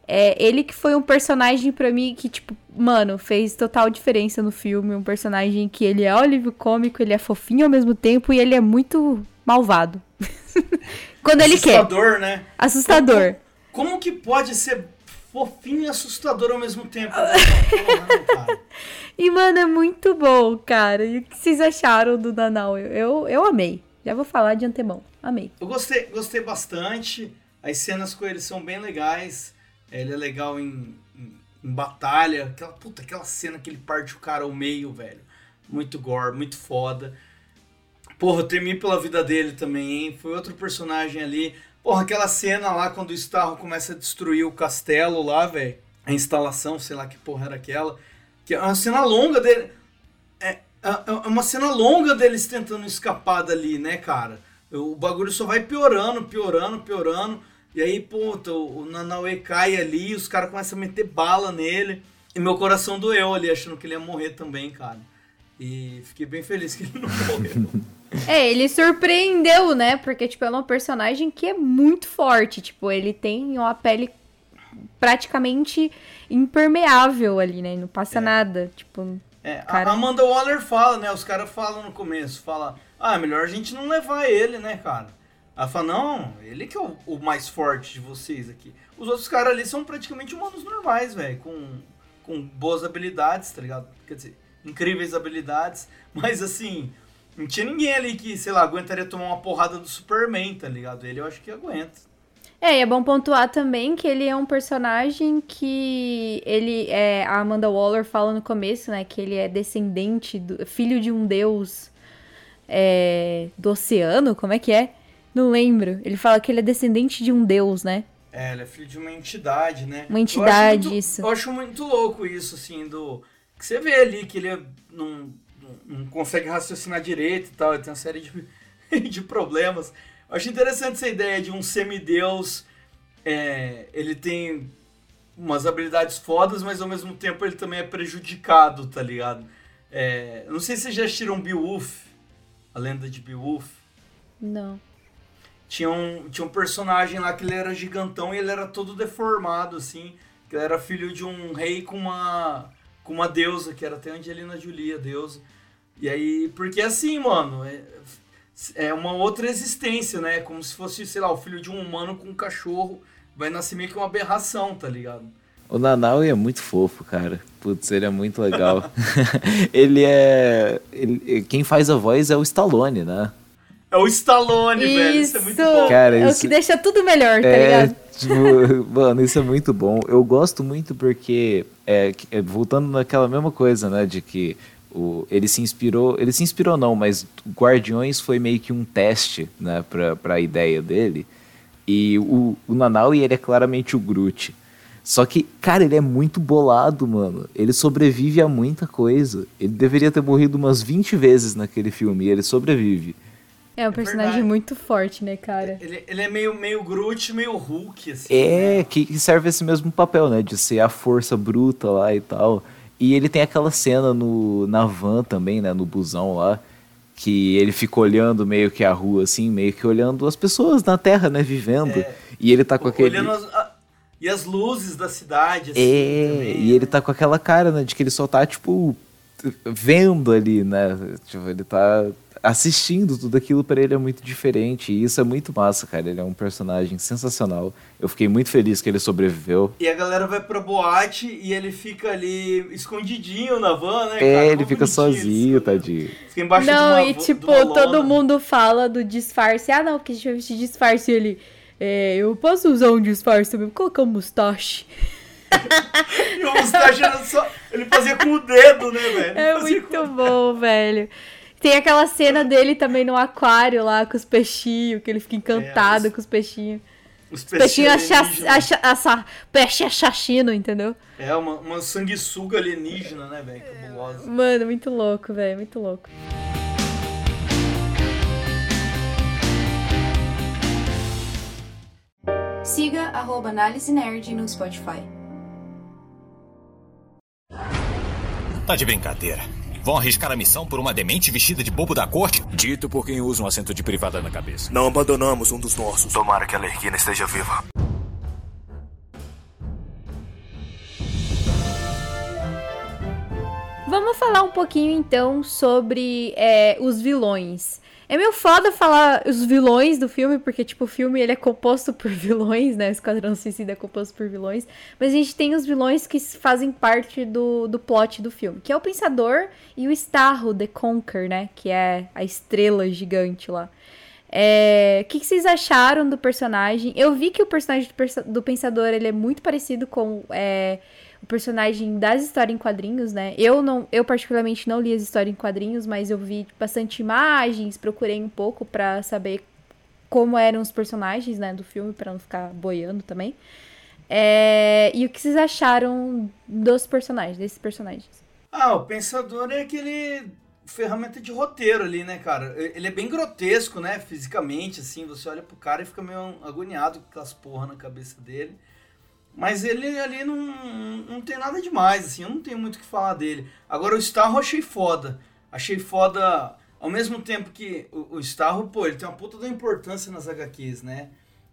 É, ele que foi um personagem pra mim que, tipo, mano, fez total diferença no filme. Um personagem que ele é alívio cômico, ele é fofinho ao mesmo tempo e ele é muito malvado. Quando ele quer. Assustador, né? Assustador. Como que pode ser fofinho e assustador ao mesmo tempo? Não. E, mano, é muito bom, cara. E o que vocês acharam do Nanau? Eu, eu, eu amei. Já vou falar de antemão. Amei. Eu gostei, gostei bastante. As cenas com ele são bem legais. Ele é legal em, em, em batalha. Aquela, puta, aquela cena que ele parte o cara ao meio, velho. Muito gore, muito foda. Porra, eu temi pela vida dele também, hein? Foi outro personagem ali. Porra, aquela cena lá quando o Starro começa a destruir o castelo lá, velho. A instalação, sei lá que porra era aquela. Que é uma cena longa dele. É, é, é uma cena longa deles tentando escapar dali, né, cara? O bagulho só vai piorando, piorando, piorando. E aí, puta, o Nanauê cai ali, os caras começam a meter bala nele. E meu coração doeu ali, achando que ele ia morrer também, cara. E fiquei bem feliz que ele não morreu. É, ele surpreendeu, né? Porque, tipo, é um personagem que é muito forte. Tipo, ele tem uma pele praticamente impermeável ali, né? Não passa é. nada. Tipo. É, cara... a Amanda Waller fala, né? Os caras falam no começo, fala, ah, melhor a gente não levar ele, né, cara? Ela fala, não, ele que é o, o mais forte de vocês aqui. Os outros caras ali são praticamente humanos normais, velho, com, com boas habilidades, tá ligado? Quer dizer, incríveis habilidades, mas assim, não tinha ninguém ali que, sei lá, aguentaria tomar uma porrada do Superman, tá ligado? Ele eu acho que aguenta. É, e é bom pontuar também que ele é um personagem que ele é a Amanda Waller fala no começo, né, que ele é descendente do filho de um deus é, do oceano, como é que é? Não lembro. Ele fala que ele é descendente de um deus, né? É, ele é filho de uma entidade, né? Uma entidade, eu muito, isso. Eu acho muito louco isso, assim, do. Que você vê ali que ele é, não, não consegue raciocinar direito e tal, ele tem uma série de, de problemas. Eu acho interessante essa ideia de um semideus. É, ele tem umas habilidades fodas, mas ao mesmo tempo ele também é prejudicado, tá ligado? É, não sei se vocês já assistiram Beowulf, a lenda de Beowulf. Não. Tinha um, tinha um personagem lá que ele era gigantão e ele era todo deformado, assim. Que ele era filho de um rei com uma, com uma deusa, que era até Angelina Jolie, a deusa. E aí, porque assim, mano, é, é uma outra existência, né? Como se fosse, sei lá, o filho de um humano com um cachorro. Vai nascer meio que uma aberração, tá ligado? O Nanau é muito fofo, cara. Putz, ele é muito legal. ele é. Ele, quem faz a voz é o Stallone, né? É o Stallone, isso. velho. Isso é muito bom. Cara, é o que deixa tudo melhor, tá é, ligado? Tipo, mano, isso é muito bom. Eu gosto muito porque, é, é, voltando naquela mesma coisa, né, de que o, ele se inspirou, ele se inspirou não, mas Guardiões foi meio que um teste, né, pra, pra ideia dele. E o, o Nanaui, ele é claramente o Groot. Só que, cara, ele é muito bolado, mano. Ele sobrevive a muita coisa. Ele deveria ter morrido umas 20 vezes naquele filme e ele sobrevive. É um é personagem muito forte, né, cara? Ele, ele é meio, meio Groot, meio Hulk, assim. É, né? que serve esse mesmo papel, né? De ser a força bruta lá e tal. E ele tem aquela cena no, na van também, né? No busão lá. Que ele fica olhando meio que a rua, assim, meio que olhando as pessoas na Terra, né? Vivendo. É, e ele tá com aquele. Olhando as, a, e as luzes da cidade, assim. É, também. e ele tá com aquela cara, né? De que ele só tá, tipo, vendo ali, né? Tipo, ele tá assistindo tudo aquilo para ele é muito diferente. E isso é muito massa, cara. Ele é um personagem sensacional. Eu fiquei muito feliz que ele sobreviveu. E a galera vai pra boate e ele fica ali escondidinho na van, né? É, cara? ele fica sozinho, tadinho. Fica embaixo não, de uma, e tipo, todo mundo fala do disfarce. Ah, não, porque a gente vai vestir disfarce. E ele. É, eu posso usar um disfarce também. Colocar um mustache. e o mustache era só. Ele fazia com o dedo, né, velho? É muito bom, velho. Tem aquela cena dele também no aquário lá com os peixinhos, que ele fica encantado é, os... com os peixinhos. Os peixinhos acha, peixe assassino, entendeu? É, uma, uma sanguessuga alienígena, né, velho? Cabulosa. Mano, muito louco, velho, muito louco. Siga arroba Análise Nerd no Spotify. Tá de brincadeira. Vão arriscar a missão por uma demente vestida de bobo da corte? Dito por quem usa um assento de privada na cabeça. Não abandonamos um dos nossos. Tomara que a Lerquina esteja viva. Vamos falar um pouquinho então sobre é, os vilões. É meio foda falar os vilões do filme, porque, tipo, o filme ele é composto por vilões, né? O Esquadrão Suicida é composto por vilões. Mas a gente tem os vilões que fazem parte do, do plot do filme, que é o Pensador e o Starro, The Conquer, né? Que é a estrela gigante lá. É... O que, que, vocês acharam do personagem? Eu vi que o personagem do, do Pensador, ele é muito parecido com... É personagem das histórias em quadrinhos, né? Eu não, eu particularmente não li as histórias em quadrinhos, mas eu vi bastante imagens, procurei um pouco para saber como eram os personagens, né, do filme para não ficar boiando também. É, e o que vocês acharam dos personagens, desses personagens? Ah, o pensador é aquele ferramenta de roteiro ali, né, cara? Ele é bem grotesco, né, fisicamente, assim, você olha pro cara e fica meio agoniado com aquelas porra na cabeça dele. Mas ele ali não, não tem nada demais, assim, eu não tenho muito o que falar dele. Agora o Starro eu achei foda. Achei foda, ao mesmo tempo que o, o Starro, pô, ele tem uma puta da importância nas HQs, né?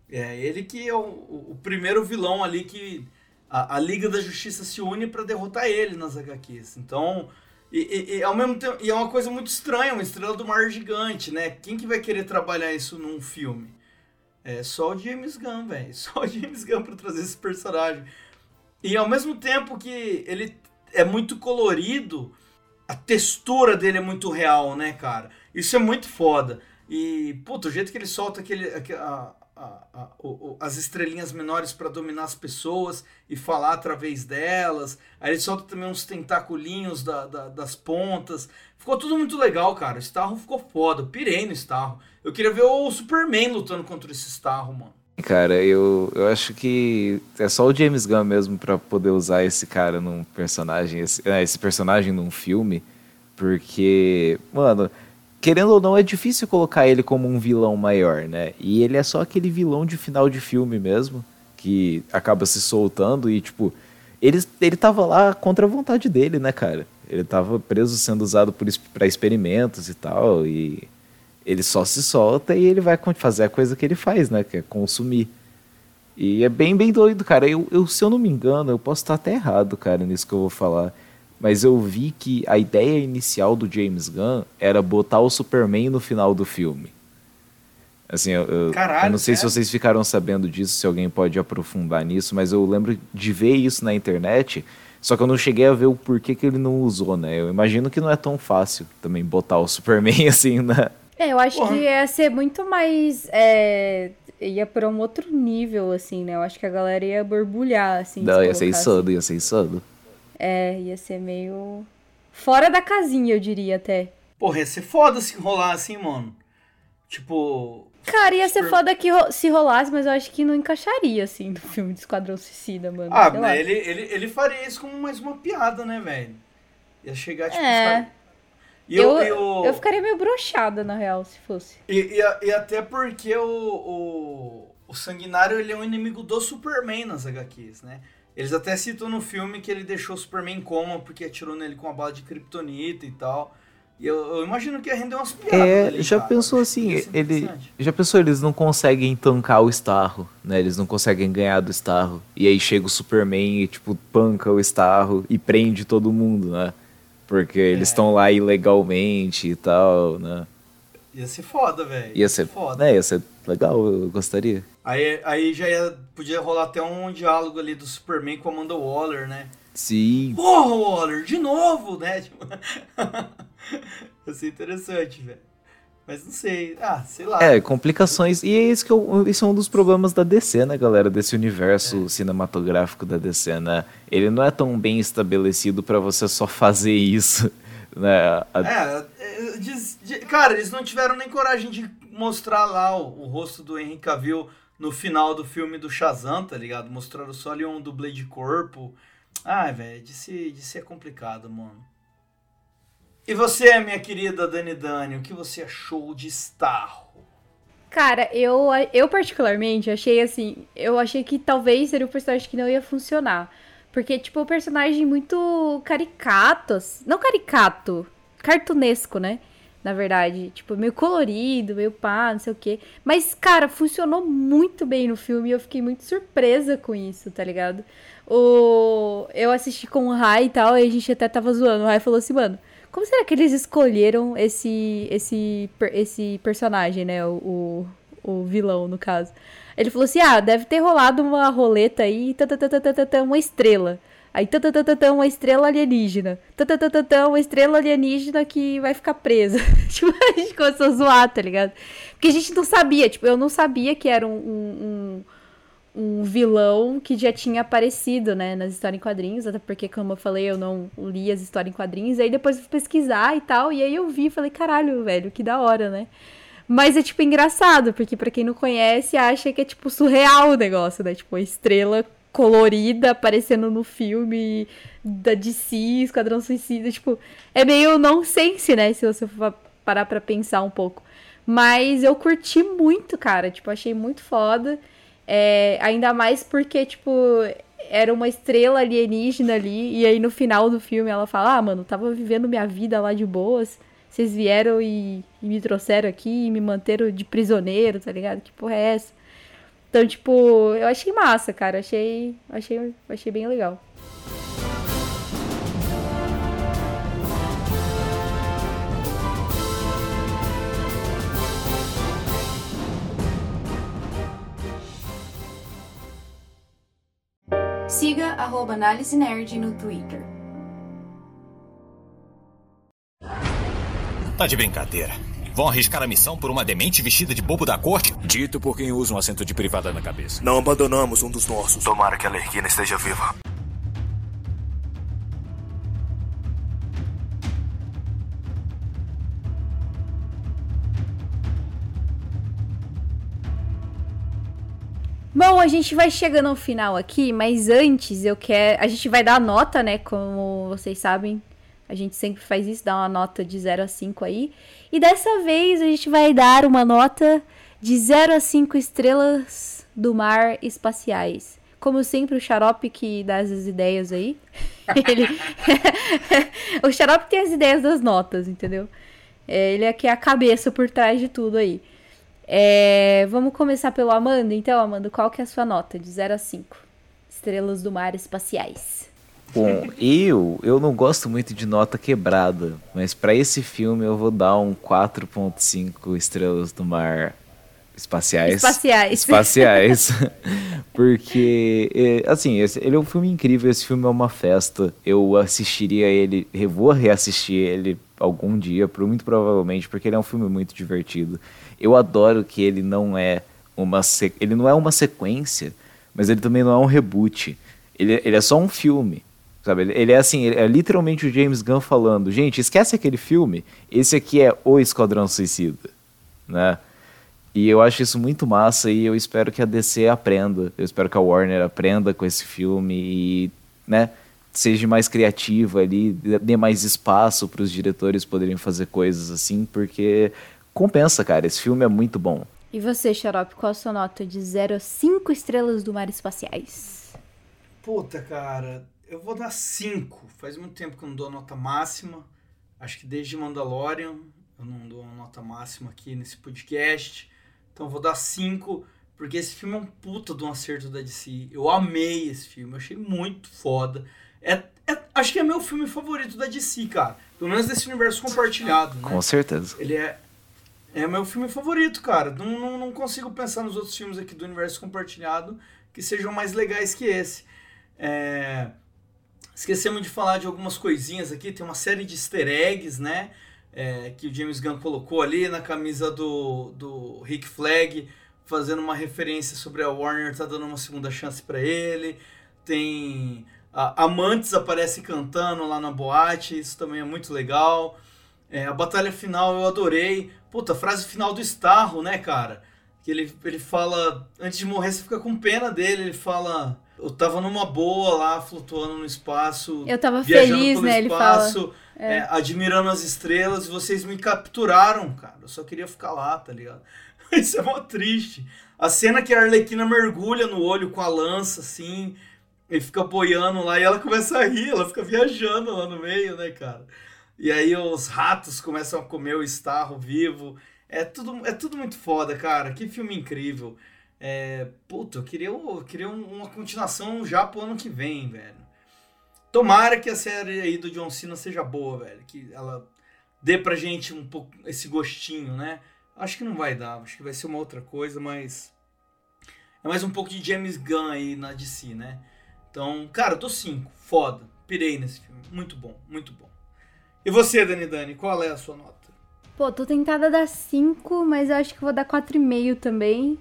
É ele que é o, o primeiro vilão ali que a, a Liga da Justiça se une para derrotar ele nas HQs. Então, e, e, e, ao mesmo tempo, e é uma coisa muito estranha, uma estrela do mar gigante, né? Quem que vai querer trabalhar isso num filme? É só o James Gunn, velho. Só o James Gunn pra trazer esse personagem. E ao mesmo tempo que ele é muito colorido, a textura dele é muito real, né, cara? Isso é muito foda. E, puta, o jeito que ele solta aquele, a, a, a, as estrelinhas menores para dominar as pessoas e falar através delas. Aí ele solta também uns tentaculinhos da, da, das pontas. Ficou tudo muito legal, cara. O Starro ficou foda. Eu pirei no Starro. Eu queria ver o Superman lutando contra esse Starro, mano. Cara, eu, eu acho que é só o James Gunn mesmo para poder usar esse cara num personagem, esse, é, esse personagem num filme, porque, mano, querendo ou não, é difícil colocar ele como um vilão maior, né? E ele é só aquele vilão de final de filme mesmo, que acaba se soltando e, tipo, ele, ele tava lá contra a vontade dele, né, cara? Ele tava preso sendo usado para experimentos e tal, e ele só se solta e ele vai fazer a coisa que ele faz, né? Que é consumir. E é bem, bem doido, cara. Eu, eu, se eu não me engano, eu posso estar até errado, cara, nisso que eu vou falar mas eu vi que a ideia inicial do James Gunn era botar o Superman no final do filme. Assim, eu, Caralho, eu não sei é? se vocês ficaram sabendo disso, se alguém pode aprofundar nisso, mas eu lembro de ver isso na internet, só que eu não cheguei a ver o porquê que ele não usou, né? Eu imagino que não é tão fácil também botar o Superman assim na. É, eu acho Porra. que ia ser muito mais. é, ia pra um outro nível, assim, né? Eu acho que a galera ia borbulhar, assim. Não, se ia ser insano, ia ser insano. É, ia ser meio. Fora da casinha, eu diria até. Porra, ia ser foda se rolar assim, mano. Tipo. Cara, ia ser foda que ro- se rolasse, mas eu acho que não encaixaria, assim, no filme de Esquadrão Suicida, mano. Ah, mas ele, ele, ele faria isso como mais uma piada, né, velho? Ia chegar, tipo. É. os E eu, eu, eu, eu ficaria meio broxada, na real, se fosse. E, e, e até porque o, o, o Sanguinário ele é um inimigo do Superman nas HQs, né? Eles até citam no filme que ele deixou o Superman em coma porque atirou nele com uma bala de kryptonita e tal. E eu, eu imagino que ia render umas piadas. É, ali, já cara. pensou assim, ele. Já pensou, eles não conseguem tancar o Starro, né? Eles não conseguem ganhar do Starro. E aí chega o Superman e, tipo, panca o Starro e prende todo mundo, né? Porque eles É. estão lá ilegalmente e tal, né? Ia ser foda, velho. Ia ser, foda. né, ia ser legal, eu gostaria. Aí, aí já ia, podia rolar até um diálogo ali do Superman com a Amanda Waller, né? Sim. Porra, Waller, de novo, né? Tipo, ia ser interessante, velho. Mas não sei. Ah, sei lá. É, complicações. E é isso que eu, esse é um dos problemas da DC, né, galera? Desse É. universo cinematográfico da DC, né? Ele não é tão bem estabelecido pra você só fazer isso, né? A- É, é, diz- de- cara, eles não tiveram nem coragem de mostrar lá o, o rosto do Henry Cavill no final do filme do Shazam, tá ligado? Mostraram só ali um dublê de corpo. Ai, velho, de se, de ser complicado, mano. E você, minha querida Dani Dani, o que você achou de Starro? Cara, eu, eu particularmente achei assim. Eu achei que talvez seria um personagem que não ia funcionar. Porque, tipo, um personagem muito caricato. assim- Não caricato, cartunesco, né? Na verdade. Tipo, meio colorido, meio pá, não sei o quê. Mas, cara, funcionou muito bem no filme e eu fiquei muito surpresa com isso, tá ligado? O... Eu assisti com o Rai e tal, e a gente até tava zoando. O Rai falou assim, mano, como será que eles escolheram esse esse, esse personagem, né? O, o, o vilão, no caso. Ele falou assim: ah, deve ter rolado uma roleta aí, tatatatata, uma estrela. Aí, tatatatata, uma estrela alienígena. Tatatatata, uma estrela alienígena que vai ficar presa. tipo, a gente começou a zoar, tá ligado? Porque a gente não sabia, tipo, eu não sabia que era um, um, um, um vilão que já tinha aparecido, né, nas histórias em quadrinhos, até porque, como eu falei, eu não li as histórias em quadrinhos, aí depois eu fui pesquisar e tal, e aí eu vi e falei, caralho, velho, que da hora, né? Mas é, tipo, engraçado, porque pra quem não conhece, acha que é, tipo, surreal o negócio, né? Tipo, a estrela colorida aparecendo no filme da DC, Esquadrão Suicida, tipo, é meio nonsense, né, se você for parar pra pensar um pouco. Mas eu curti muito, cara, tipo, achei muito foda. É, ainda mais porque, tipo, era uma estrela alienígena ali, e aí no final do filme ela fala, ah, mano, tava vivendo minha vida lá de boas, vocês vieram e, e me trouxeram aqui e me manteram de prisioneiro, tá ligado? Que porra é essa? Então, tipo, eu achei massa, cara, achei, achei, achei bem legal. Siga arroba Análise Nerd no Twitter. Tá de brincadeira. Vão arriscar a missão por uma demente vestida de bobo da corte? Dito por quem usa um assento de privada na cabeça. Não abandonamos um dos nossos. Tomara que a Lerquina esteja viva. Bom, a gente vai chegando ao final aqui, mas antes eu quero. A gente vai dar nota, né? Como vocês sabem, a gente sempre faz isso, dá uma nota de 0 a 5 aí. E dessa vez a gente vai dar uma nota de 0 a 5 estrelas do mar espaciais. Como sempre, o Xarope que dá as ideias aí. Ele... o Xarope tem as ideias das notas, entendeu? É, ele é que é a cabeça por trás de tudo aí. É, vamos começar pelo Amanda. Então, Amanda, qual que é a sua nota de 0 a 5? Estrelas do mar espaciais. Bom, eu, eu não gosto muito de nota quebrada, mas para esse filme eu vou dar um 4.5 estrelas do mar espaciais. Espaciais. Espaciais. Porque, é, assim, esse, ele é um filme incrível, esse filme é uma festa. Eu assistiria ele, vou reassistir ele algum dia, muito provavelmente, porque ele é um filme muito divertido. Eu adoro que ele não é uma ele não é uma sequência, mas ele também não é um reboot. Ele, ele é só um filme. Sabe? Ele, ele é assim, ele é literalmente o James Gunn falando, gente, esquece aquele filme, esse aqui é o Esquadrão Suicida, né? E eu acho isso muito massa e eu espero que a DC aprenda, eu espero que a Warner aprenda com esse filme e, né, seja mais criativa ali, dê mais espaço para os diretores poderem fazer coisas assim, porque compensa, cara. Esse filme é muito bom. E você, Xarope, qual a sua nota de 0 a 5 estrelas do mar espaciais? Puta, cara, eu vou dar 5. Faz muito tempo que eu não dou nota máxima. Acho que desde Mandalorian eu não dou uma nota máxima aqui nesse podcast. Então vou dar 5, porque esse filme é um puta de um acerto da DC. Eu amei esse filme, eu achei muito foda. É, é, acho que é meu filme favorito da DC, cara. Pelo menos desse universo compartilhado. Né? Com certeza. Ele é, é meu filme favorito, cara. Não, não, não, consigo pensar nos outros filmes aqui do universo compartilhado que sejam mais legais que esse. É... Esquecemos de falar de algumas coisinhas aqui. Tem uma série de easter eggs, né? É, que o James Gunn colocou ali na camisa do, do Rick Flag, fazendo uma referência sobre a Warner tá dando uma segunda chance para ele. Tem a, amantes aparecem cantando lá na boate, isso também é muito legal. É, a batalha final eu adorei. Puta, frase final do Starro, né, cara? Que ele, ele fala, antes de morrer você fica com pena dele, ele fala, eu tava numa boa lá, flutuando no espaço. Eu tava feliz, né, espaço, ele fala. É. É, admirando as estrelas, vocês me capturaram, cara. Eu só queria ficar lá, tá ligado? Isso é mó triste. A cena que a Arlequina mergulha no olho com a lança, assim, e fica boiando lá, e ela começa a rir, ela fica viajando lá no meio, né, cara? E aí os ratos começam a comer o Starro vivo. É tudo, é tudo muito foda, cara. Que filme incrível. É, puta, eu queria, eu queria uma continuação já pro ano que vem, velho. Tomara que a série aí do John Cena seja boa, velho. Que ela dê pra gente um pouco esse gostinho, né? Acho que não vai dar, acho que vai ser uma outra coisa, mas. É mais um pouco de James Gunn aí na DC, né? Então, cara, eu tô 5. Foda. Pirei nesse filme. Muito bom, muito bom. E você, Dani Dani, qual é a sua nota? Pô, tô tentada dar 5, mas eu acho que vou dar 4,5 também.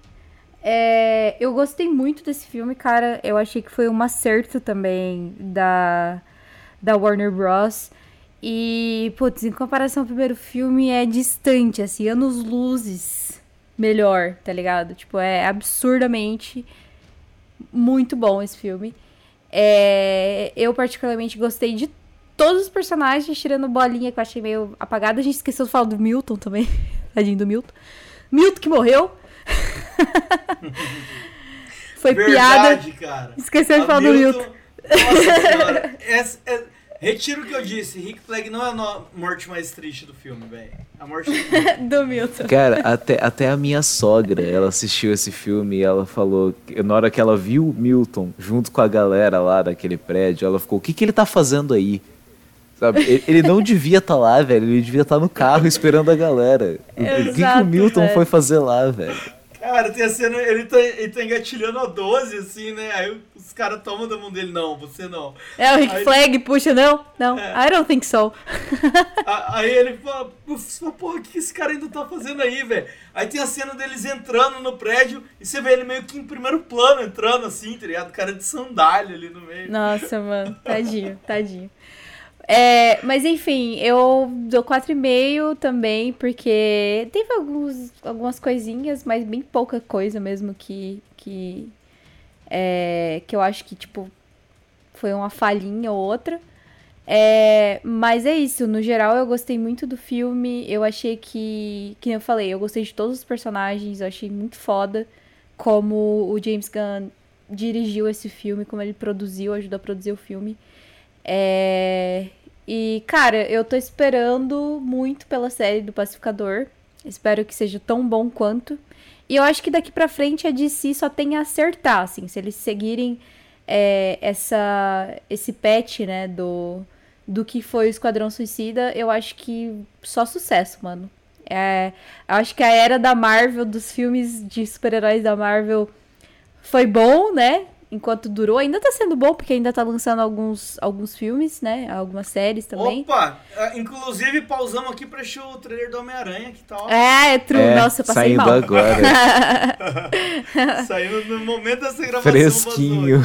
É, eu gostei muito desse filme, cara. Eu achei que foi um acerto também da, da Warner Bros. E, putz, em comparação ao primeiro filme, é distante, assim, anos luzes melhor, tá ligado? Tipo, é absurdamente Muito bom esse filme. É, eu particularmente gostei de todos os personagens, tirando bolinha que eu achei meio apagada. A gente esqueceu de falar do Milton também. Tadinho do Milton. Milton que morreu. Foi Verdade, piada. cara. Esqueceu de falar do Milton. Nossa senhora. Essa- é- retiro o que eu disse. Rick Flag não é a morte mais triste do filme, velho. A morte do do Milton. Cara, até, até a minha sogra, ela assistiu esse filme e ela falou, que na hora que ela viu o Milton junto com a galera lá daquele prédio, ela ficou, o que, que ele tá fazendo aí? Sabe? Ele, ele não devia estar lá, velho, ele devia estar no carro esperando a galera. O- o que, que Exato, o Milton velho. foi fazer lá, velho? Cara, tem a cena, ele tá, ele tá engatilhando a 12, assim, né? Aí os caras tomam da mão dele, não, você não. É, o Rick Aí- Flag puxa, não? Não, É. I don't think so. Aí ele fala, "Pô, porra, o que esse cara ainda tá fazendo aí, velho? Aí tem a cena deles entrando no prédio e você vê ele meio que em primeiro plano entrando assim, tá ligado? Cara de sandália ali no meio. Nossa, mano, tadinho, tadinho. É, mas enfim, eu dou 4,5 também, porque teve alguns, algumas coisinhas, mas bem pouca coisa mesmo que, que, é, que eu acho que, tipo, foi uma falhinha ou outra. É, mas é isso, no geral eu gostei muito do filme, eu achei que, que eu falei, eu gostei de todos os personagens, eu achei muito foda como o James Gunn dirigiu esse filme, como ele produziu, ajudou a produzir o filme. É, E, cara, eu tô esperando muito pela série do Pacificador. Espero que seja tão bom quanto. E eu acho que daqui pra frente a DC só tem a acertar, assim, se eles seguirem é, essa, esse patch, né, do, do que foi o Esquadrão Suicida, eu acho que só sucesso, mano. É, eu acho que a era da Marvel, dos filmes de super-heróis da Marvel, foi bom, né? Enquanto durou. Ainda tá sendo bom, porque ainda tá lançando alguns, alguns filmes, né? Algumas séries também. Opa! ah, Inclusive, pausamos aqui pra assistir o trailer do Homem-Aranha, que tá ó, É, é true. É, Nossa, eu passei saindo mal. agora. saindo no momento dessa gravação. Fresquinho.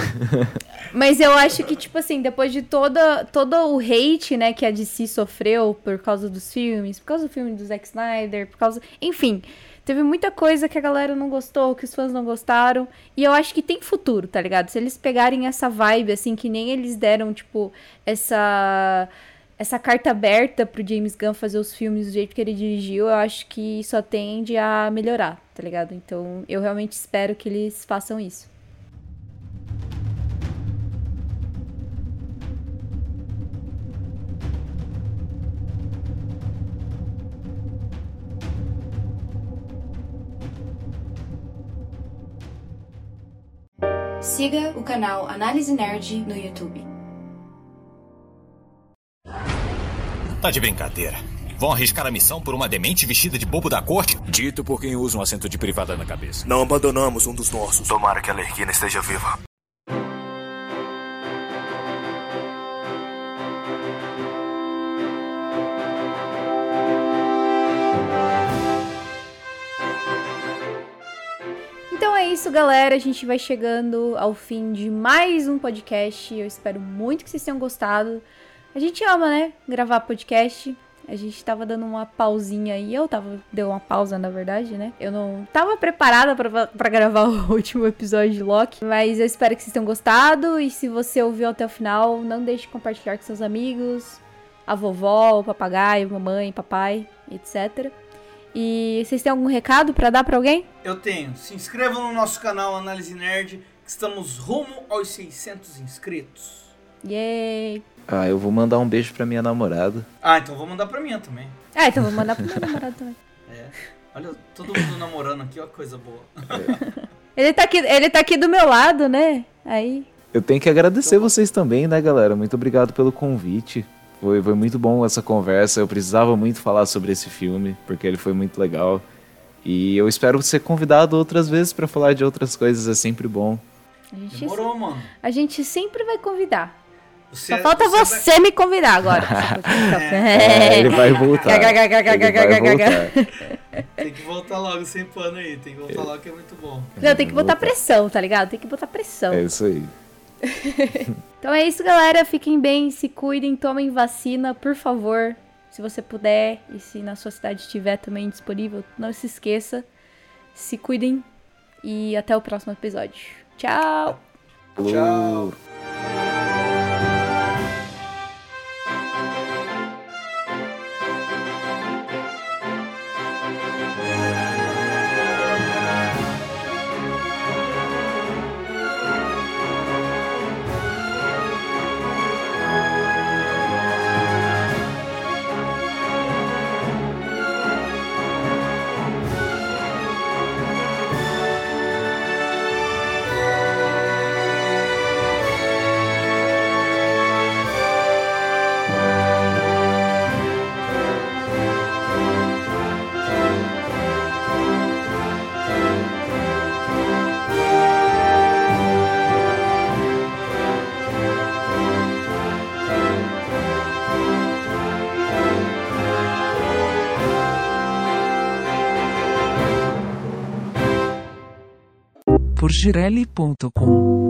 Mas eu acho que, tipo assim, depois de toda, todo o hate, né, que a DC sofreu por causa dos filmes, por causa do filme do Zack Snyder, por causa. Enfim, teve muita coisa que a galera não gostou, que os fãs não gostaram. E eu acho que tem futuro, tá ligado? Se eles pegarem essa vibe, assim, que nem eles deram, tipo, essa. Essa carta aberta pro James Gunn fazer os filmes do jeito que ele dirigiu, eu acho que só tende a melhorar, tá ligado? Então eu realmente espero que eles façam isso. Siga o canal Análise Nerd no YouTube. Tá de brincadeira. Vão arriscar a missão por uma demente vestida de bobo da corte? Dito por quem usa um assento de privada na cabeça. Não abandonamos um dos nossos. Tomara que a Lerquina esteja viva. Isso, galera. A gente vai chegando ao fim de mais um podcast. Eu espero muito que vocês tenham gostado. A gente ama, né? Gravar podcast. A gente tava dando uma pausinha aí. Eu tava. Deu uma pausa, na verdade, né? Eu não tava preparada pra gravar o último episódio de Loki. Mas eu espero que vocês tenham gostado. E se você ouviu até o final, não deixe de compartilhar com seus amigos, a vovó, o papagaio, mamãe, papai, etc. E vocês têm algum recado pra dar pra alguém? Eu tenho. Se inscrevam no nosso canal Análise Nerd, que estamos rumo aos 600 inscritos. Yay! Ah, eu vou mandar um beijo pra minha namorada. Ah, então vou mandar pra minha também. Ah, então vou mandar pro meu namorado também. É. Olha, todo mundo namorando aqui, ó, coisa boa. Ele tá, aqui, ele tá aqui do meu lado, né? Aí. Eu tenho que agradecer vocês também, né, galera? Muito obrigado pelo convite. Foi, foi muito bom essa conversa. Eu precisava muito falar sobre esse filme, porque ele foi muito legal. E eu espero ser convidado outras vezes pra falar de outras coisas, é sempre bom. A gente, Demorou, mano. a gente sempre vai convidar. Você, é- Só falta vai- você, me convidar agora. É, ele vai voltar. Ele vai voltar. Tem que voltar logo sem pano aí. Tem que voltar logo que é muito bom. Não, tem que botar pressão, tá ligado? Tem que botar pressão. É isso aí. Então é isso, galera. Fiquem bem, se cuidem, tomem vacina, por favor. Se você puder e se na sua cidade estiver também disponível, não se esqueça. Se cuidem e até o próximo episódio. Tchau! Tchau. girelli.com